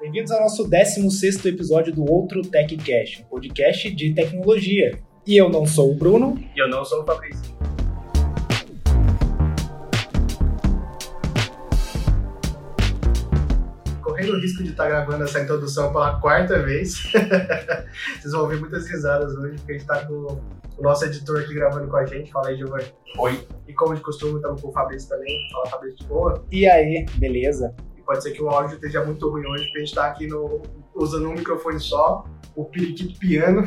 Bem-vindos ao nosso 16 episódio do Outro TechCast, um podcast de tecnologia. E eu não sou o Bruno. E eu não sou o Fabrício. Correndo o risco de estar gravando essa introdução pela quarta vez. Vocês vão ouvir muitas risadas hoje, porque a gente está com o nosso editor aqui gravando com a gente. Fala aí, Giovanni. Oi. E como de costume, estamos com o Fabrício também. Fala, Fabrício, de boa. E aí, beleza? E pode ser que o áudio esteja muito ruim hoje, porque a gente está aqui no, usando um microfone só, o periquito piano,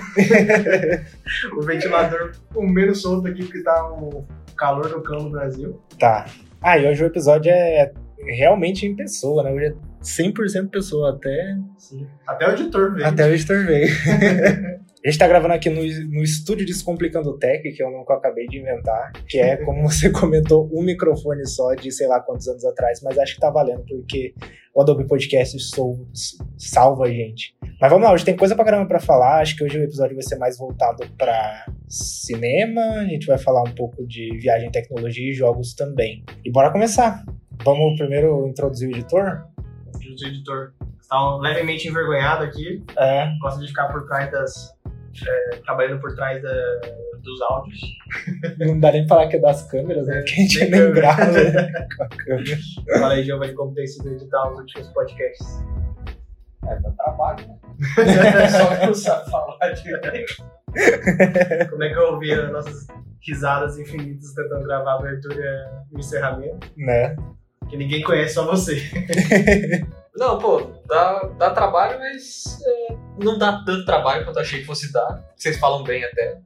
o ventilador com menos solto aqui, porque tá um calor no cão no Brasil. Tá. Ah, e hoje o episódio é realmente em pessoa, né? Hoje é 100% pessoa, até, Sim. Até o editor veio. até o editor veio. A gente tá gravando aqui no, no estúdio Descomplicando Tech, que é eu acabei de inventar, que é, como você comentou, um microfone só de sei lá quantos anos atrás, mas acho que tá valendo, porque o Adobe Podcast sou- salva a gente. Mas vamos lá, hoje tem coisa pra caramba pra falar, acho que hoje o episódio vai ser mais voltado pra cinema, a gente vai falar um pouco de viagem, tecnologia e jogos também. E bora começar. Vamos primeiro introduzir o editor? O editor está levemente envergonhado aqui, É, gosta de ficar por trás das. É, trabalhando por trás da- dos áudios. não dá nem pra falar que é das câmeras, né? Porque a gente nem grava né, com a câmera. Fala aí, Giovanni, como tem sido editar os últimos podcasts. É, dá trabalho, né? Só que não sabe falar direito. Como é que eu ouvi as nossas risadas infinitas tentando gravar a abertura e o encerramento? Né? Que ninguém conhece, só você. Não, pô, dá, dá trabalho, mas é, não dá tanto trabalho quanto eu achei que fosse dar. Vocês falam bem até.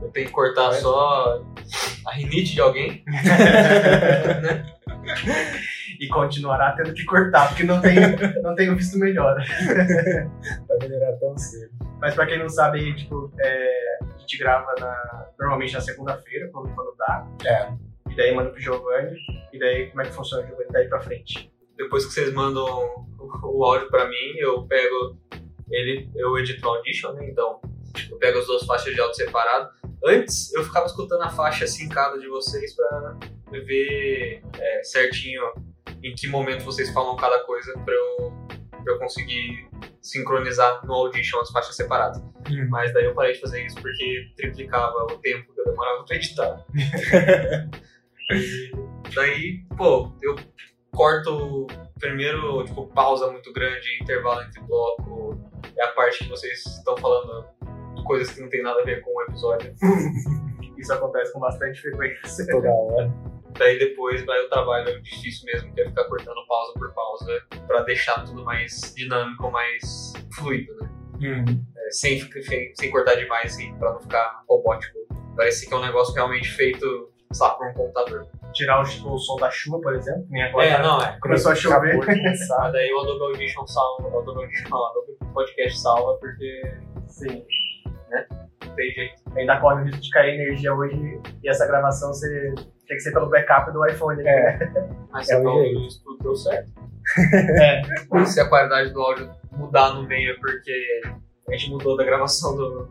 Eu tenho que cortar só a rinite de alguém. né? E continuará tendo que cortar, porque não tenho, não tenho visto melhor. Vai melhorar tão cedo. Mas pra quem não sabe, tipo, é, a gente grava na- normalmente na segunda-feira, quando, quando dá. É. E daí manda pro Giovanni. E daí como é que funciona o Giovanni daí pra frente? Depois que vocês mandam o, áudio pra mim, eu pego ele, eu edito no Audition, né? Então, eu pego as duas faixas de áudio separado. Antes, eu ficava escutando a faixa sincada de vocês pra ver é, certinho em que momento vocês falam cada coisa pra eu, pra eu conseguir sincronizar no Audition as faixas separadas. Hum. Mas daí eu parei de fazer isso porque triplicava o tempo que eu demorava pra editar. e daí, pô, eu corto primeiro, tipo, pausa muito grande, intervalo entre bloco. É a parte que vocês estão falando coisas que não tem nada a ver com o episódio. Isso acontece com bastante frequência. Toda hora. Daí depois vai o trabalho difícil mesmo, que é ficar cortando pausa por pausa, pra deixar tudo mais dinâmico, mais fluido, né? Hum. É, sem, sem, sem cortar demais, assim, pra não ficar robótico. Parece que é um negócio realmente feito, sei lá, por um computador. Tirar o, tipo, o som da chuva, por exemplo. Nem agora. É, não, é. Começou a chover. Mas daí o Adobe Audition salva, o Adobe Audition não, o Adobe Podcast salva, porque Sim. não tem jeito. Ainda corre o risco de cair energia hoje e essa gravação ser, tem que ser pelo backup do iPhone. né? É. Mas É é o o jeito. isso tudo deu certo. É. Se a qualidade do áudio mudar no meio é porque a gente mudou da gravação do,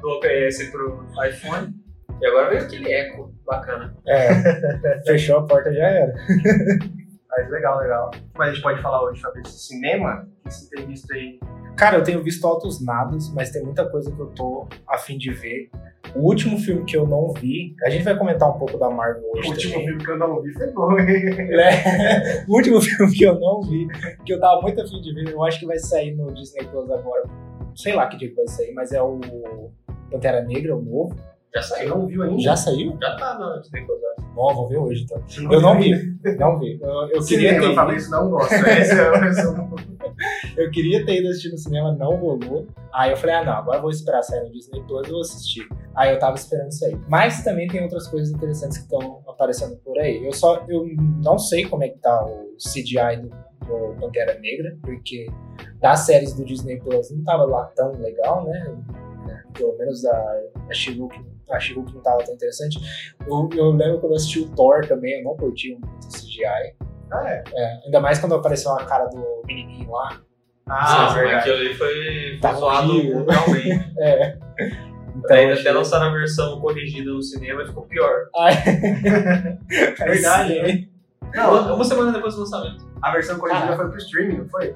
do OBS pro iPhone. E agora veio aquele eco bacana. É. Fechou a porta já era. Mas legal, legal. Mas a gente pode falar hoje sobre esse cinema que você tem visto aí. Cara, eu tenho visto altos nadas, mas tem muita coisa que eu tô a fim de ver. O último filme que eu não vi, a gente vai comentar um pouco da Marvel O hoje último também. filme que eu não vi foi bom, hein? É, o último filme que eu não vi, que eu tava muito afim de ver, eu acho que vai sair no Disney Plus agora. Sei lá que dia que vai sair, mas é o Pantera Negra, o novo. Já saiu. não viu ainda? Já saiu? Já tá no Disney. Bom, vou ver hoje então. Eu não vi, não vi. Eu, eu queria ter eu falei isso, não gosto. Esse é o eu queria ter ido assistir no cinema, não rolou. Aí eu falei, ah não, agora eu vou esperar sair no Disney Plus e vou assistir. Aí eu tava esperando isso aí. Mas também tem outras coisas interessantes que estão aparecendo por aí. Eu só, eu não sei como é que tá o CGI do, do Pantera Negra, porque das séries do Disney Plus não tava lá tão legal, né? Pelo menos a, a She-Hulk a She-Hulk não tava tão interessante. Eu, eu lembro quando eu assisti o Thor também, eu não curti muito o CGI. Ah, é. É, ainda mais quando apareceu a cara do menininho lá. Ah, Sim, verdade. aquilo ali foi, Tá foi zoado mundialmente. É. Então, achei- até lançaram a versão corrigida no cinema e ficou pior. Ai, Verdade, sim. né? Não, Uma, semana depois do lançamento. a versão corrigida Caraca. foi pro streaming, não foi?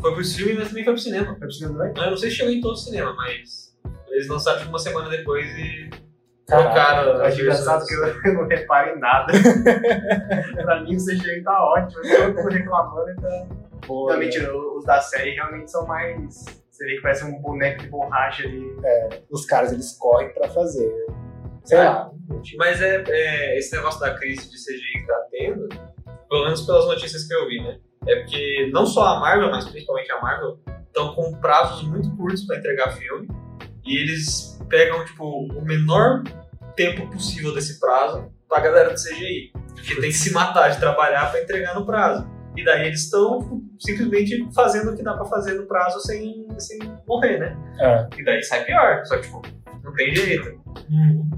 Foi pro streaming, mas também foi pro cinema. Foi pro cinema também? Eu não sei se chegou em todo o cinema, mas eles lançaram tipo uma semana depois e Caraca, trocaram Eu as acho engraçado que eu não reparo em nada. pra mim o CGI tá ótimo, eu tô reclamando, então. Boa, Não, né? mentira, os da série realmente são mais. Você vê que parece um boneco de borracha ali. Os caras, eles correm pra fazer. Sei É. lá. Mas é, é, esse negócio da crise de CGI que tá tendo, pelo menos pelas notícias que eu vi, né? É porque não só a Marvel, mas principalmente a Marvel, estão com prazos muito curtos pra entregar filme. E eles pegam, tipo, o menor tempo possível desse prazo pra galera do CGI. Que tem que se matar de trabalhar pra entregar no prazo. E daí eles estão tipo, simplesmente fazendo o que dá pra fazer no prazo sem, sem morrer, né? É. E daí sai pior. Só que, tipo, não tem jeito. Uhum.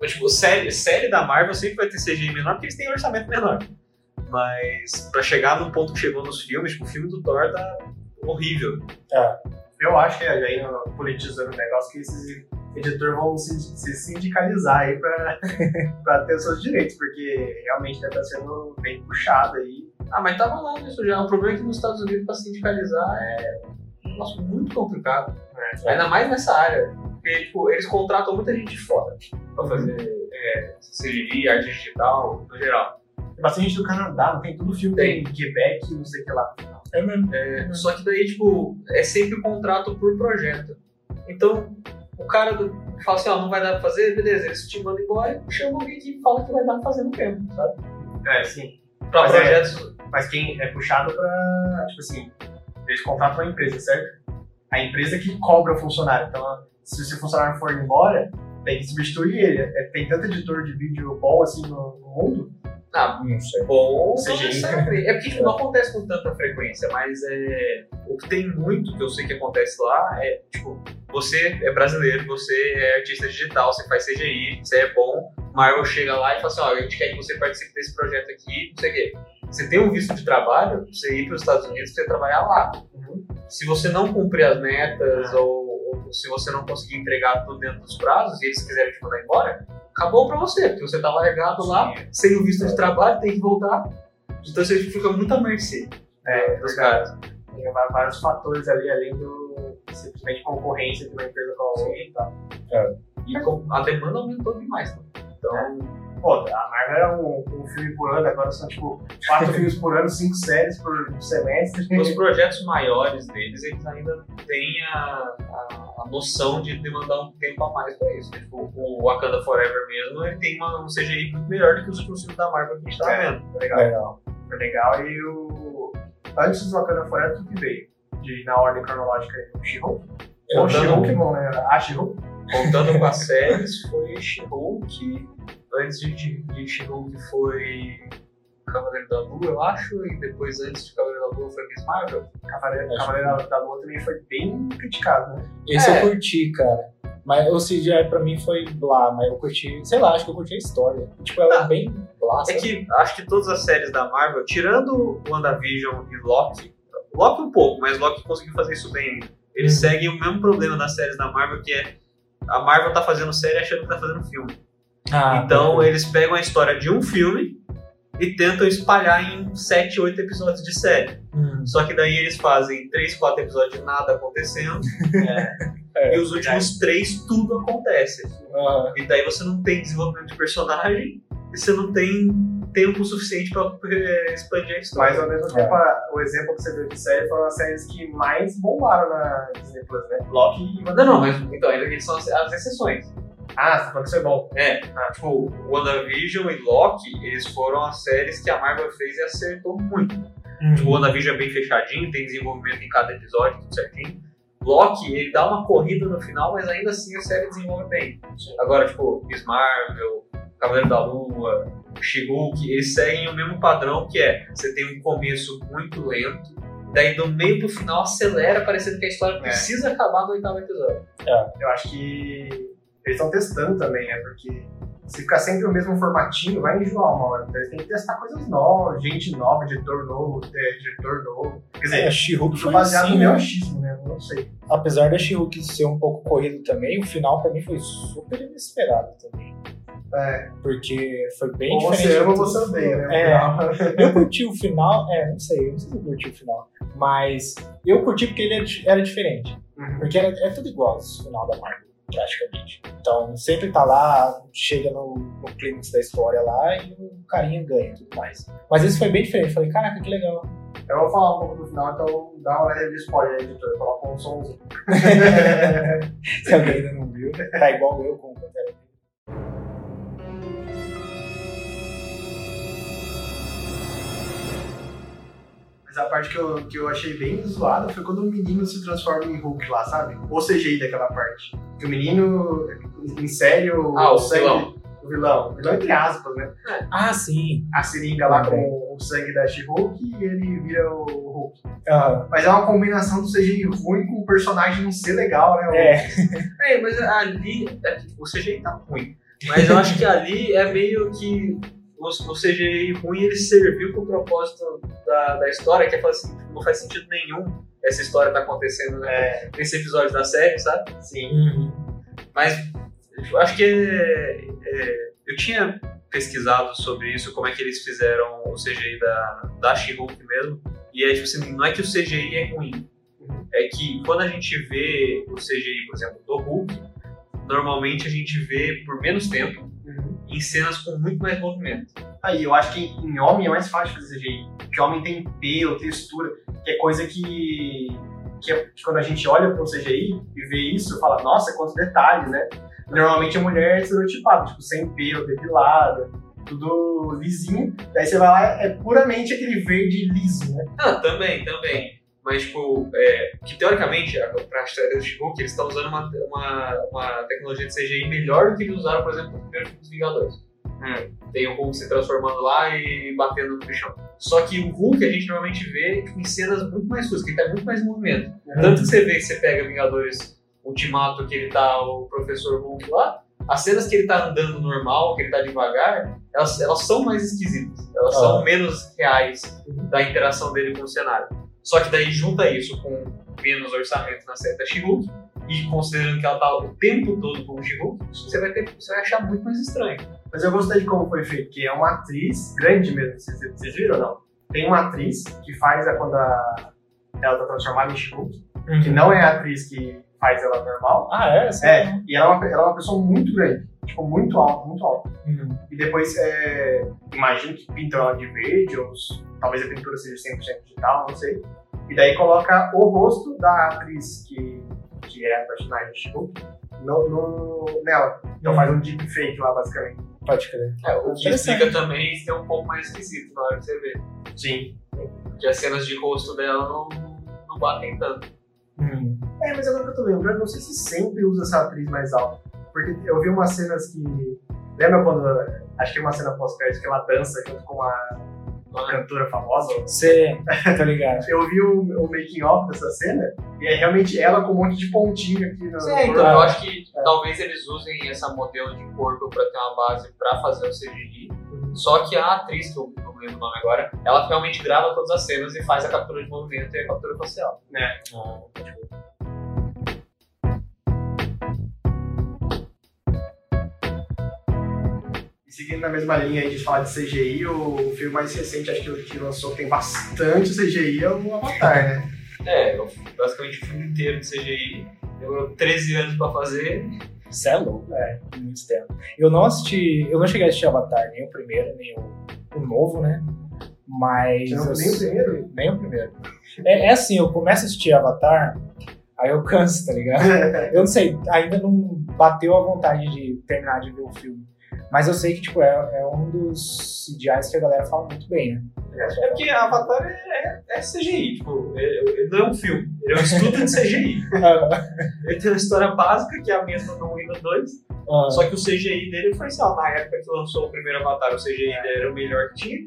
Mas, tipo, série, série da Marvel sempre vai ter CGI menor porque eles têm orçamento menor. Mas pra chegar no ponto que chegou nos filmes, tipo, o filme do Thor tá horrível. Eu acho que aí, politizando o negócio, que esses editores vão se, se sindicalizar aí pra, pra ter os seus direitos, porque realmente deve estar sendo bem puxado aí. Ah, mas tava lá nisso já. O problema é que nos Estados Unidos pra sindicalizar é um negócio muito complicado. É. Ainda mais nessa área. Porque, tipo, eles contratam muita gente de fora pra fazer é, CGI, arte digital, no geral. Tem bastante gente do Canadá, não tem tudo filme Tem. em Quebec, não sei o que lá. É mesmo. É, só que daí, tipo, é sempre contrato por projeto. Então, o cara do, fala assim, ó, não vai dar pra fazer, beleza, eles te mandam embora e chama alguém que fala que vai dar pra fazer no tempo, sabe? É, sim. Pra Mas é- projetos. Mas quem é puxado pra, tipo assim, eles contratam uma empresa, certo? A empresa que cobra o funcionário. Então, se o seu funcionário for embora, tem que substituir ele. É, tem tanto editor de vídeo bom assim no, no mundo. Ah, Não sei. bom, necessariamente. É porque tipo, não acontece com tanta frequência, mas é, o que tem muito, que eu sei que acontece lá, é tipo, você é brasileiro, você é artista digital, você faz CGI, você é bom, Marvel chega lá e fala assim, ó, a gente quer que você participe desse projeto aqui, não sei o quê. Você tem um visto de trabalho, você ir para os Estados Unidos você trabalhar lá. Se você não cumprir as metas ou, ou se você não conseguir entregar tudo dentro dos prazos e eles quiserem te mandar embora, acabou pra você, porque você tá largado lá, sem o visto de trabalho, tem que voltar. Então você fica muito à mercê É, dos caras. Tem vários fatores ali, além do simplesmente concorrência de uma empresa com a outra e tal. E com- a demanda aumentou demais. Né? Então, Pô, a Marvel era um, um filme por ano, agora são tipo quatro filmes por ano, cinco séries por semestre. os projetos maiores deles, eles ainda têm a, a, a noção de demandar um tempo a mais pra isso. Tipo, o Wakanda Forever mesmo, ele tem uma, um CGI muito melhor do que os últimos filmes da Marvel que a gente tá É. vendo. Legal. Legal. Foi legal. E o. Antes do Wakanda Forever, o que veio? De, na ordem cronológica, o She-Hulk? Ou Contando- She-Hulk, bom, né? A She-Hulk? Contando com as séries, foi She-Hulk. Antes de, de, de She-Hulk foi Cavaleiro da Lua, eu acho. E depois, antes de Cavaleiro da Lua, foi Miss Marvel. Cavaleiro, Cavaleiro da- da Lua também foi bem criticado, né? Esse É. eu curti, cara. Mas o CGI pra mim foi blá, mas eu curti, sei lá, acho que eu curti a história. Tipo, ela Ah. é bem blá, É sabe? que acho que todas as séries da Marvel, tirando WandaVision e Loki, Loki um pouco, mas Loki conseguiu fazer isso bem ainda. Eles Uhum. seguem o mesmo problema das séries da Marvel, que é a Marvel tá fazendo série achando que tá fazendo filme. Ah, então eles pegam a história de um filme e tentam espalhar em 7, 8 episódios de série. Hum. Só que daí eles fazem 3, 4 episódios de nada acontecendo, É, e os últimos 3 tudo acontece. Ah, E daí você não tem desenvolvimento de personagem e você não tem tempo suficiente pra eh, expandir a história. Mas ao mesmo É. tempo, a- o exemplo que você deu de série foram as séries que mais bombaram na Disney Plus, né? Loki e Não, não, mas então, eles são as, as exceções. Ah, você falou que isso é bom. É, tipo, WandaVision e Loki, eles foram as séries que a Marvel fez e acertou muito. hum. Tipo, o WandaVision é bem fechadinho, tem desenvolvimento em cada episódio, tudo certinho. Loki, ele dá uma corrida no final, mas ainda assim a série desenvolve bem. Agora, tipo, Miss Marvel, Cavaleiro da Lua, She-Hulk, eles seguem o mesmo padrão que é, você tem um começo muito lento, daí do meio pro final acelera, parecendo que a história É. precisa acabar no oitavo episódio. Eu acho que eles estão testando também, né? Porque se ficar sempre o mesmo formatinho, vai enjoar uma hora. Então eles têm que testar coisas novas, gente nova, editor novo, é, diretor novo. Quer dizer, É, She-Hulk foi foi baseado assim, no meu né? achismo, né? Não sei. Apesar da She-Hulk ser um pouco corrido também, o final pra mim foi super inesperado também. É. Porque foi bem Ou diferente. você ama você odeia, né? É, eu curti o final, é, não sei, eu não sei se eu curti o final. Mas eu curti porque ele era di- era diferente. Uhum. Porque era, é tudo igual o final da Marvel, praticamente. Então sempre tá lá, chega no, no clímax da história lá e o carinha ganha e tudo mais. Mas esse foi bem diferente. Falei, caraca, que legal. Eu vou falar um pouco do final, então dá uma leve spoiler aí, editor. Coloca um somzinho. Se alguém ainda não viu, tá igual eu com o Pantera Mas a parte que eu, que eu achei bem zoada foi quando o menino se transforma em Hulk lá, sabe? O CGI daquela parte. Que o menino insere o, Ah, o sangue. vilão. O vilão. O vilão entre aspas, né? Ah, sim. A seringa lá com o sangue da She-Hulk e ele vira o Hulk. Ah, Mas é uma combinação do CGI ruim com o personagem não ser legal, né? é. É, mas ali. é que o CGI tá ruim. Mas eu acho que ali é meio que. O, o CGI ruim ele serviu pro propósito da, da história, que é falar assim, não faz sentido nenhum essa história tá acontecendo né, É, nesse episódio da série, sabe? sim. Uhum. Mas eu acho que é, é, eu tinha pesquisado sobre isso, como é que eles fizeram o CGI da, da She-Hulk mesmo. E é tipo assim, não é que o CGI é ruim. É que quando a gente vê o CGI, por exemplo, do Hulk, normalmente a gente vê por menos tempo. Em cenas com muito mais movimento. Aí, eu acho que em homem é mais fácil fazer CGI. Porque homem tem pelo, textura, que é coisa que, que, é- que quando a gente olha para o CGI e vê isso, fala, nossa, quantos detalhes, né? Normalmente a mulher é estereotipada, tipo, sem pelo, depilada, tudo lisinho. Daí você vai lá, é puramente aquele verde liso, né? Ah, também, também. Mas, tipo, é, que teoricamente, a- pra história do Hulk, eles estão usando uma, uma, uma tecnologia de CGI melhor do que eles usaram, por exemplo, no primeiro filme dos Vingadores. Tem o Hulk se transformando lá e batendo no chão. Só que o Hulk a gente normalmente vê tipo, em cenas muito mais suas, que ele tá muito mais em movimento. Tanto que você vê que você pega Vingadores Ultimato, que ele tá o Professor Hulk lá, as cenas que ele tá andando normal, que ele tá devagar, elas, elas são mais esquisitas. Elas Ah. são menos reais da interação dele com o cenário. Só que daí junta isso com menos orçamento na série da She-Hulk, e considerando que ela tá o tempo todo com o She-Hulk, você vai, ter, você vai achar muito mais estranho. Mas eu gostei de como foi feito, que é uma atriz grande mesmo, vocês, vocês viram ou não? Tem uma atriz que faz a quando a, ela tá transformada em She-Hulk, que não é a atriz que faz ela normal. Ah, é? Essa É, e ela é, uma, ela é uma pessoa muito grande, tipo, muito alta, muito alta. Uhum. E depois, é, imagino que pintam ela de verde, ou talvez a pintura seja 100% digital, não sei. E daí coloca o rosto da atriz que, que é a personagem de She-Hulk no, no- nela. Então Uhum. faz um deepfake lá, basicamente. Pode crer. É, o que explica também ser um pouco mais esquisito na hora que você vê. Sim. Porque as cenas de rosto dela não, não batem tanto. Uhum. É, mas agora que eu tô lembrando, não sei se sempre usa essa atriz mais alta. Porque eu vi umas cenas que. Lembra quando. Acho que é uma cena pós-crédito que ela dança junto com uma, uma cantora famosa? Você, tá ligado? Eu vi o, o making off dessa cena e é realmente ela com um monte de pontinho aqui no. É, então, eu acho que talvez eles usem essa modelo de corpo pra ter uma base pra fazer o CGI. Só que a atriz, que eu não lembro o nome agora, ela realmente grava todas as cenas e faz a captura de movimento e a captura facial. Ah, pode seguindo na mesma linha aí de falar de CGI, o filme mais recente, acho que que lançou, que tem bastante CGI, é o Avatar, né? É, eu- basicamente o filme inteiro de CGI. Demorou 13 anos pra fazer. Você é louco, é, muito tempo. Eu não assisti, eu não cheguei a assistir Avatar, nem o primeiro, nem o, o novo, né? Mas. Não- nem o primeiro? Nem o primeiro. É, é assim, eu começo a assistir Avatar, aí eu canso, tá ligado? Eu não sei, ainda não bateu a vontade de terminar de ver o filme. Mas eu sei que, tipo, é, é um dos CGIs que a galera fala muito bem, né? É porque Avatar é, é CGI, tipo, ele, ele não é um filme, ele é um estudo de CGI. Ele tem uma história básica, que é a mesma no 1 e no 2, Ah, só que o CGI dele foi, sei lá, na época que lançou o primeiro Avatar, o CGI dele era o melhor que tinha,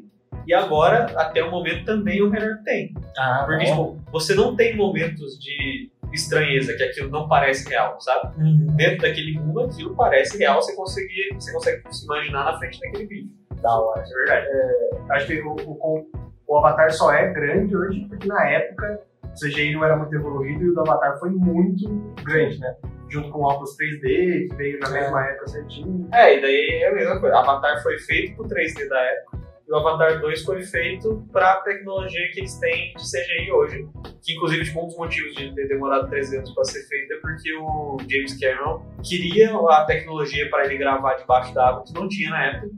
e agora, até o momento, também o melhor que tem. ah, Porque, bom. tipo, você não tem momentos de estranheza, que aquilo não parece real, sabe? Uhum. Dentro daquele mundo, aquilo parece real, você consegue, você consegue se imaginar na frente daquele vídeo. Da hora. É verdade. É, acho que o, o, o Avatar só é grande hoje porque na época o CGI não era muito evoluído e o do Avatar foi muito grande, né? junto com o óculos 3D, que veio na É. mesma época certinho. É, e daí é a mesma coisa. Avatar foi feito pro 3D da época. E o Avatar 2 foi feito pra tecnologia que eles têm de CGI hoje. Que, inclusive, tipo, um dos motivos de ter demorado 3 anos pra ser feito é porque o James Cameron queria a tecnologia para ele gravar debaixo d'água, que não tinha na época,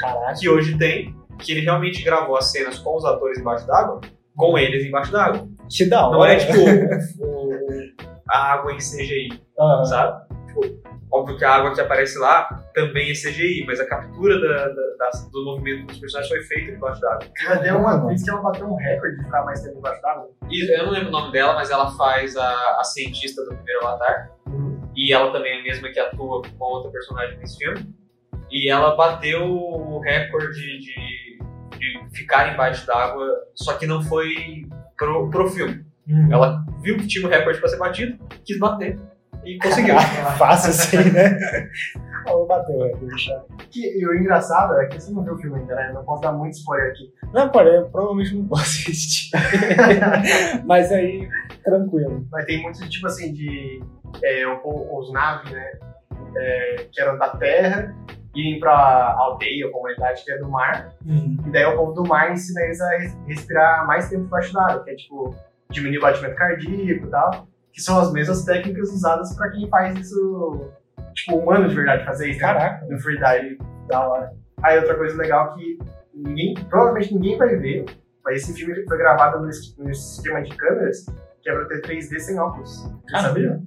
Caraca. que hoje tem, que ele realmente gravou as cenas com os atores embaixo d'água, com eles embaixo d'água. Que da hora. Não é, tipo, o- o- a água em CGI Aham. sabe? Tipo, óbvio que a água que aparece lá também é CGI, mas a captura da, da- das- do movimento dos personagens foi feita debaixo d'água. Já deu uma vez que ela bateu um recorde de ficar mais tempo embaixo d'água. Eu não lembro o nome dela, mas ela faz a, a cientista do primeiro Avatar. E ela também é a mesma que atua com outra personagem nesse filme. E ela bateu o recorde de, de ficar embaixo d'água, só que não foi pro, pro filme. Uhum. Ela viu que tinha um recorde pra ser batido, quis bater e conseguiu. Fácil assim, né? Bateu, é, deixa. Que, e o engraçado é que você não viu o filme ainda, né? Não posso dar muito spoiler aqui. Não, pode, eu provavelmente não posso assistir. Mas aí, tranquilo. Mas tem muito, tipo assim, de. É, os naves, né? é, que eram da terra, irem pra aldeia ou comunidade que é do mar. Uhum. E daí o povo do mar ensina eles a res- respirar mais tempo embaixo d'água, que é tipo diminuir o batimento cardíaco e tal. Que são as mesmas técnicas usadas pra quem faz isso, tipo, humano de verdade fazer isso. né? Caraca. No freedive, da hora. Aí outra coisa legal que ninguém, provavelmente ninguém vai ver, mas esse filme foi gravado no, es- no esquema de câmeras, que é pra ter 3D sem óculos. Você Caramba. sabia?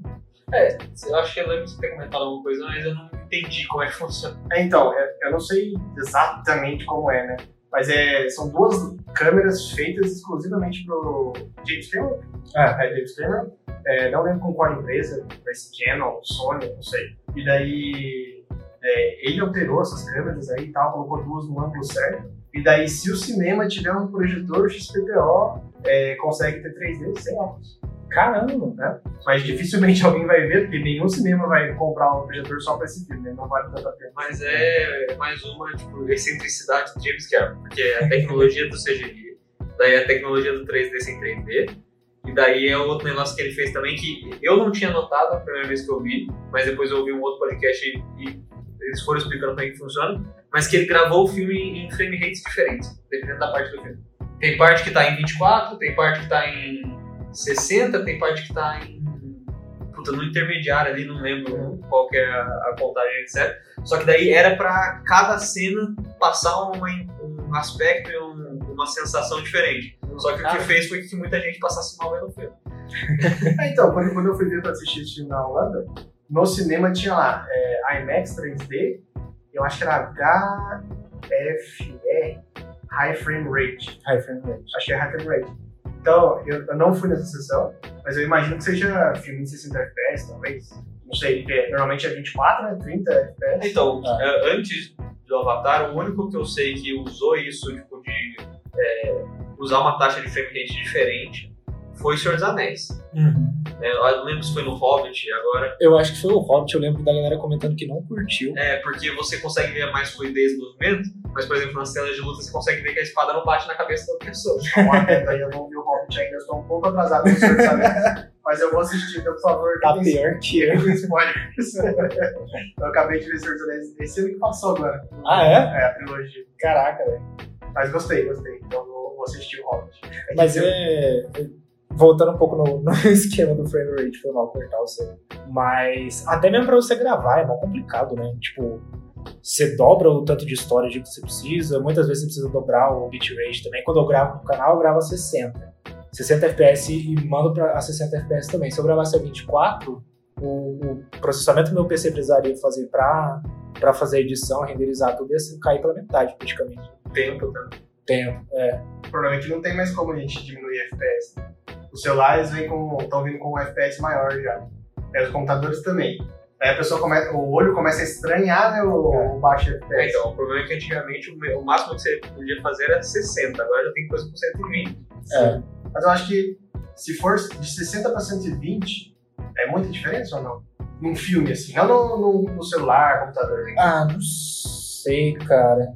É, eu acho que eu lembro de você ter comentado alguma coisa, mas eu não entendi como é que funciona. É, então, é- eu não sei exatamente como é, né? Mas é, são duas câmeras feitas exclusivamente pro James Cameron. Ah. É, James Cameron. É, não lembro com qual empresa, mas Canon, Sony, não sei. E daí é, ele alterou essas câmeras aí e tal, colocou duas no ângulo certo. E daí, se o cinema tiver um projetor XPTO, é, consegue ter 3D sem óculos. Caramba. Né? Mas dificilmente alguém vai ver, porque nenhum cinema vai comprar um projetor só pra esse filme, né? Não vale tanto a pena. Mas é mais uma, tipo, excentricidade do James Cameron. Porque é a tecnologia do CGI, daí a tecnologia do 3D sem 3D, e daí é outro negócio que ele fez também que eu não tinha notado a primeira vez que eu vi, mas depois eu ouvi um outro podcast e, e eles foram explicando como é que funciona, mas que ele gravou o filme em frame rates diferentes, dependendo da parte do filme. Tem parte que tá em 24, tem parte que tá em 60, tem parte que tá em. Puta, no intermediário ali, não lembro qual que é a, a contagem, etc. Só que daí era pra cada cena passar uma- um aspecto e um- uma sensação diferente. Só que o que Ah. fez foi que muita gente passasse mal vendo o filme. É, então, quando, quando eu fui ver pra assistir esse filme na Holanda, no cinema tinha lá é, IMAX 3D, eu acho que era HFR, High Frame Rate. High frame rate. Acho que é High Frame Rate. Então, eu, eu não fui nessa sessão, mas eu imagino que seja filme em 60 FPS, talvez. Não sei, porque normalmente é 24, né? 30 FPS. Então, Ah. é, antes do Avatar, o único que eu sei que usou isso, tipo, de é, usar uma taxa de frame rate diferente foi Senhor dos Anéis. Uhum. É, eu não lembro se foi no Hobbit agora. Eu acho que foi o Hobbit, eu lembro da galera comentando que não curtiu. É, porque você consegue ver mais fluidez no movimento, mas, por exemplo, nas cenas de luta você consegue ver que a espada não bate na cabeça da outra pessoa. Então, atento aí, eu não vi o Hobbit ainda, eu estou um pouco atrasado no mas eu vou assistir, então, por favor. Tá pior que eu. spoilers. eu acabei de ver Senhor dos Anéis esse ano que passou agora. Ah, é? É, a trilogia. Caraca, velho. Mas gostei, gostei. Então vou, vou assistir o Hobbit. É Mas eu- é. é- Voltando um pouco no, no esquema do frame rate, foi mal cortar o seu. Mas até mesmo pra você gravar é mal complicado, né? Tipo, você dobra o tanto de história que você precisa, muitas vezes você precisa dobrar o bitrate também. Quando eu gravo no canal, eu gravo a 60. 60 FPS e mando pra, a 60 FPS também. Se eu gravasse a 24, o, o processamento que meu PC precisaria fazer pra, pra fazer a edição, renderizar tudo, ia cair pela metade praticamente. Tempo também. Tempo, é. Que não tem mais como a gente diminuir FPS. Os celulares estão vindo com um FPS maior já. É, os computadores também. Aí a pessoa começa, o olho começa a estranhar né, o, o baixo É, FPS. então, o problema é que antigamente o o máximo que você podia fazer era 60, agora já tem coisa com 120. É. Mas eu acho que se for de 60 para 120, é muita diferença ou não? Num filme assim, não no, no- no celular, computador. né? Ah, não sei, cara.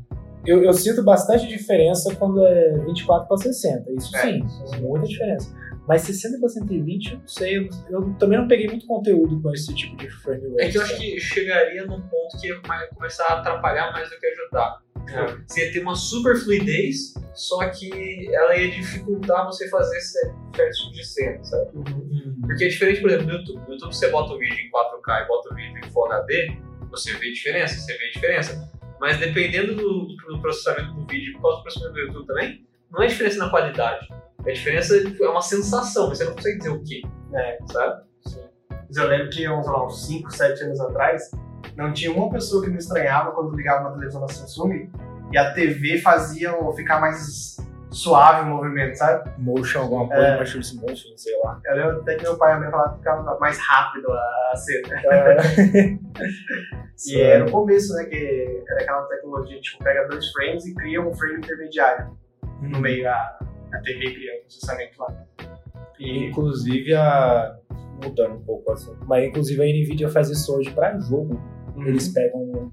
Eu, eu sinto bastante diferença quando é 24 para 60. Isso É. sim, muita diferença. Mas 60 pra 120, eu não sei. Eu, eu também não peguei muito conteúdo com esse tipo de frame rate. É que eu acho que chegaria num ponto que ia começar a atrapalhar mais do que ajudar. Tipo, Você ia ter uma super fluidez, só que ela ia dificultar você fazer cer- certos tipos de cena, sabe? Hum. Porque é diferente, por exemplo, no YouTube. No YouTube você bota o vídeo em 4K e bota o vídeo em Full HD, você vê diferença, você vê diferença. Mas dependendo do, do processamento do vídeo, por causa do processamento do YouTube também, não é diferença na qualidade. É diferença, é uma sensação, mas você não consegue dizer o que, É. sabe? Mas eu lembro que uns, lá, uns 5, 7 anos atrás, não tinha uma pessoa que não estranhava quando ligava uma televisão da Samsung e a TV fazia ficar mais suave o movimento, sabe? Motion, alguma coisa, É. Mature Motion, sei lá. Eu lembro até que meu pai e a minha falavam que ficava mais rápido a cena. E era o começo, né? Que era aquela tecnologia, tipo, pega dois frames e cria um frame intermediário no meio, a, a TV cria o processamento lá. E Inclusive a. Mudando um pouco assunto. Mas inclusive a Nvidia faz isso hoje pra jogo. Uhum. Eles pegam o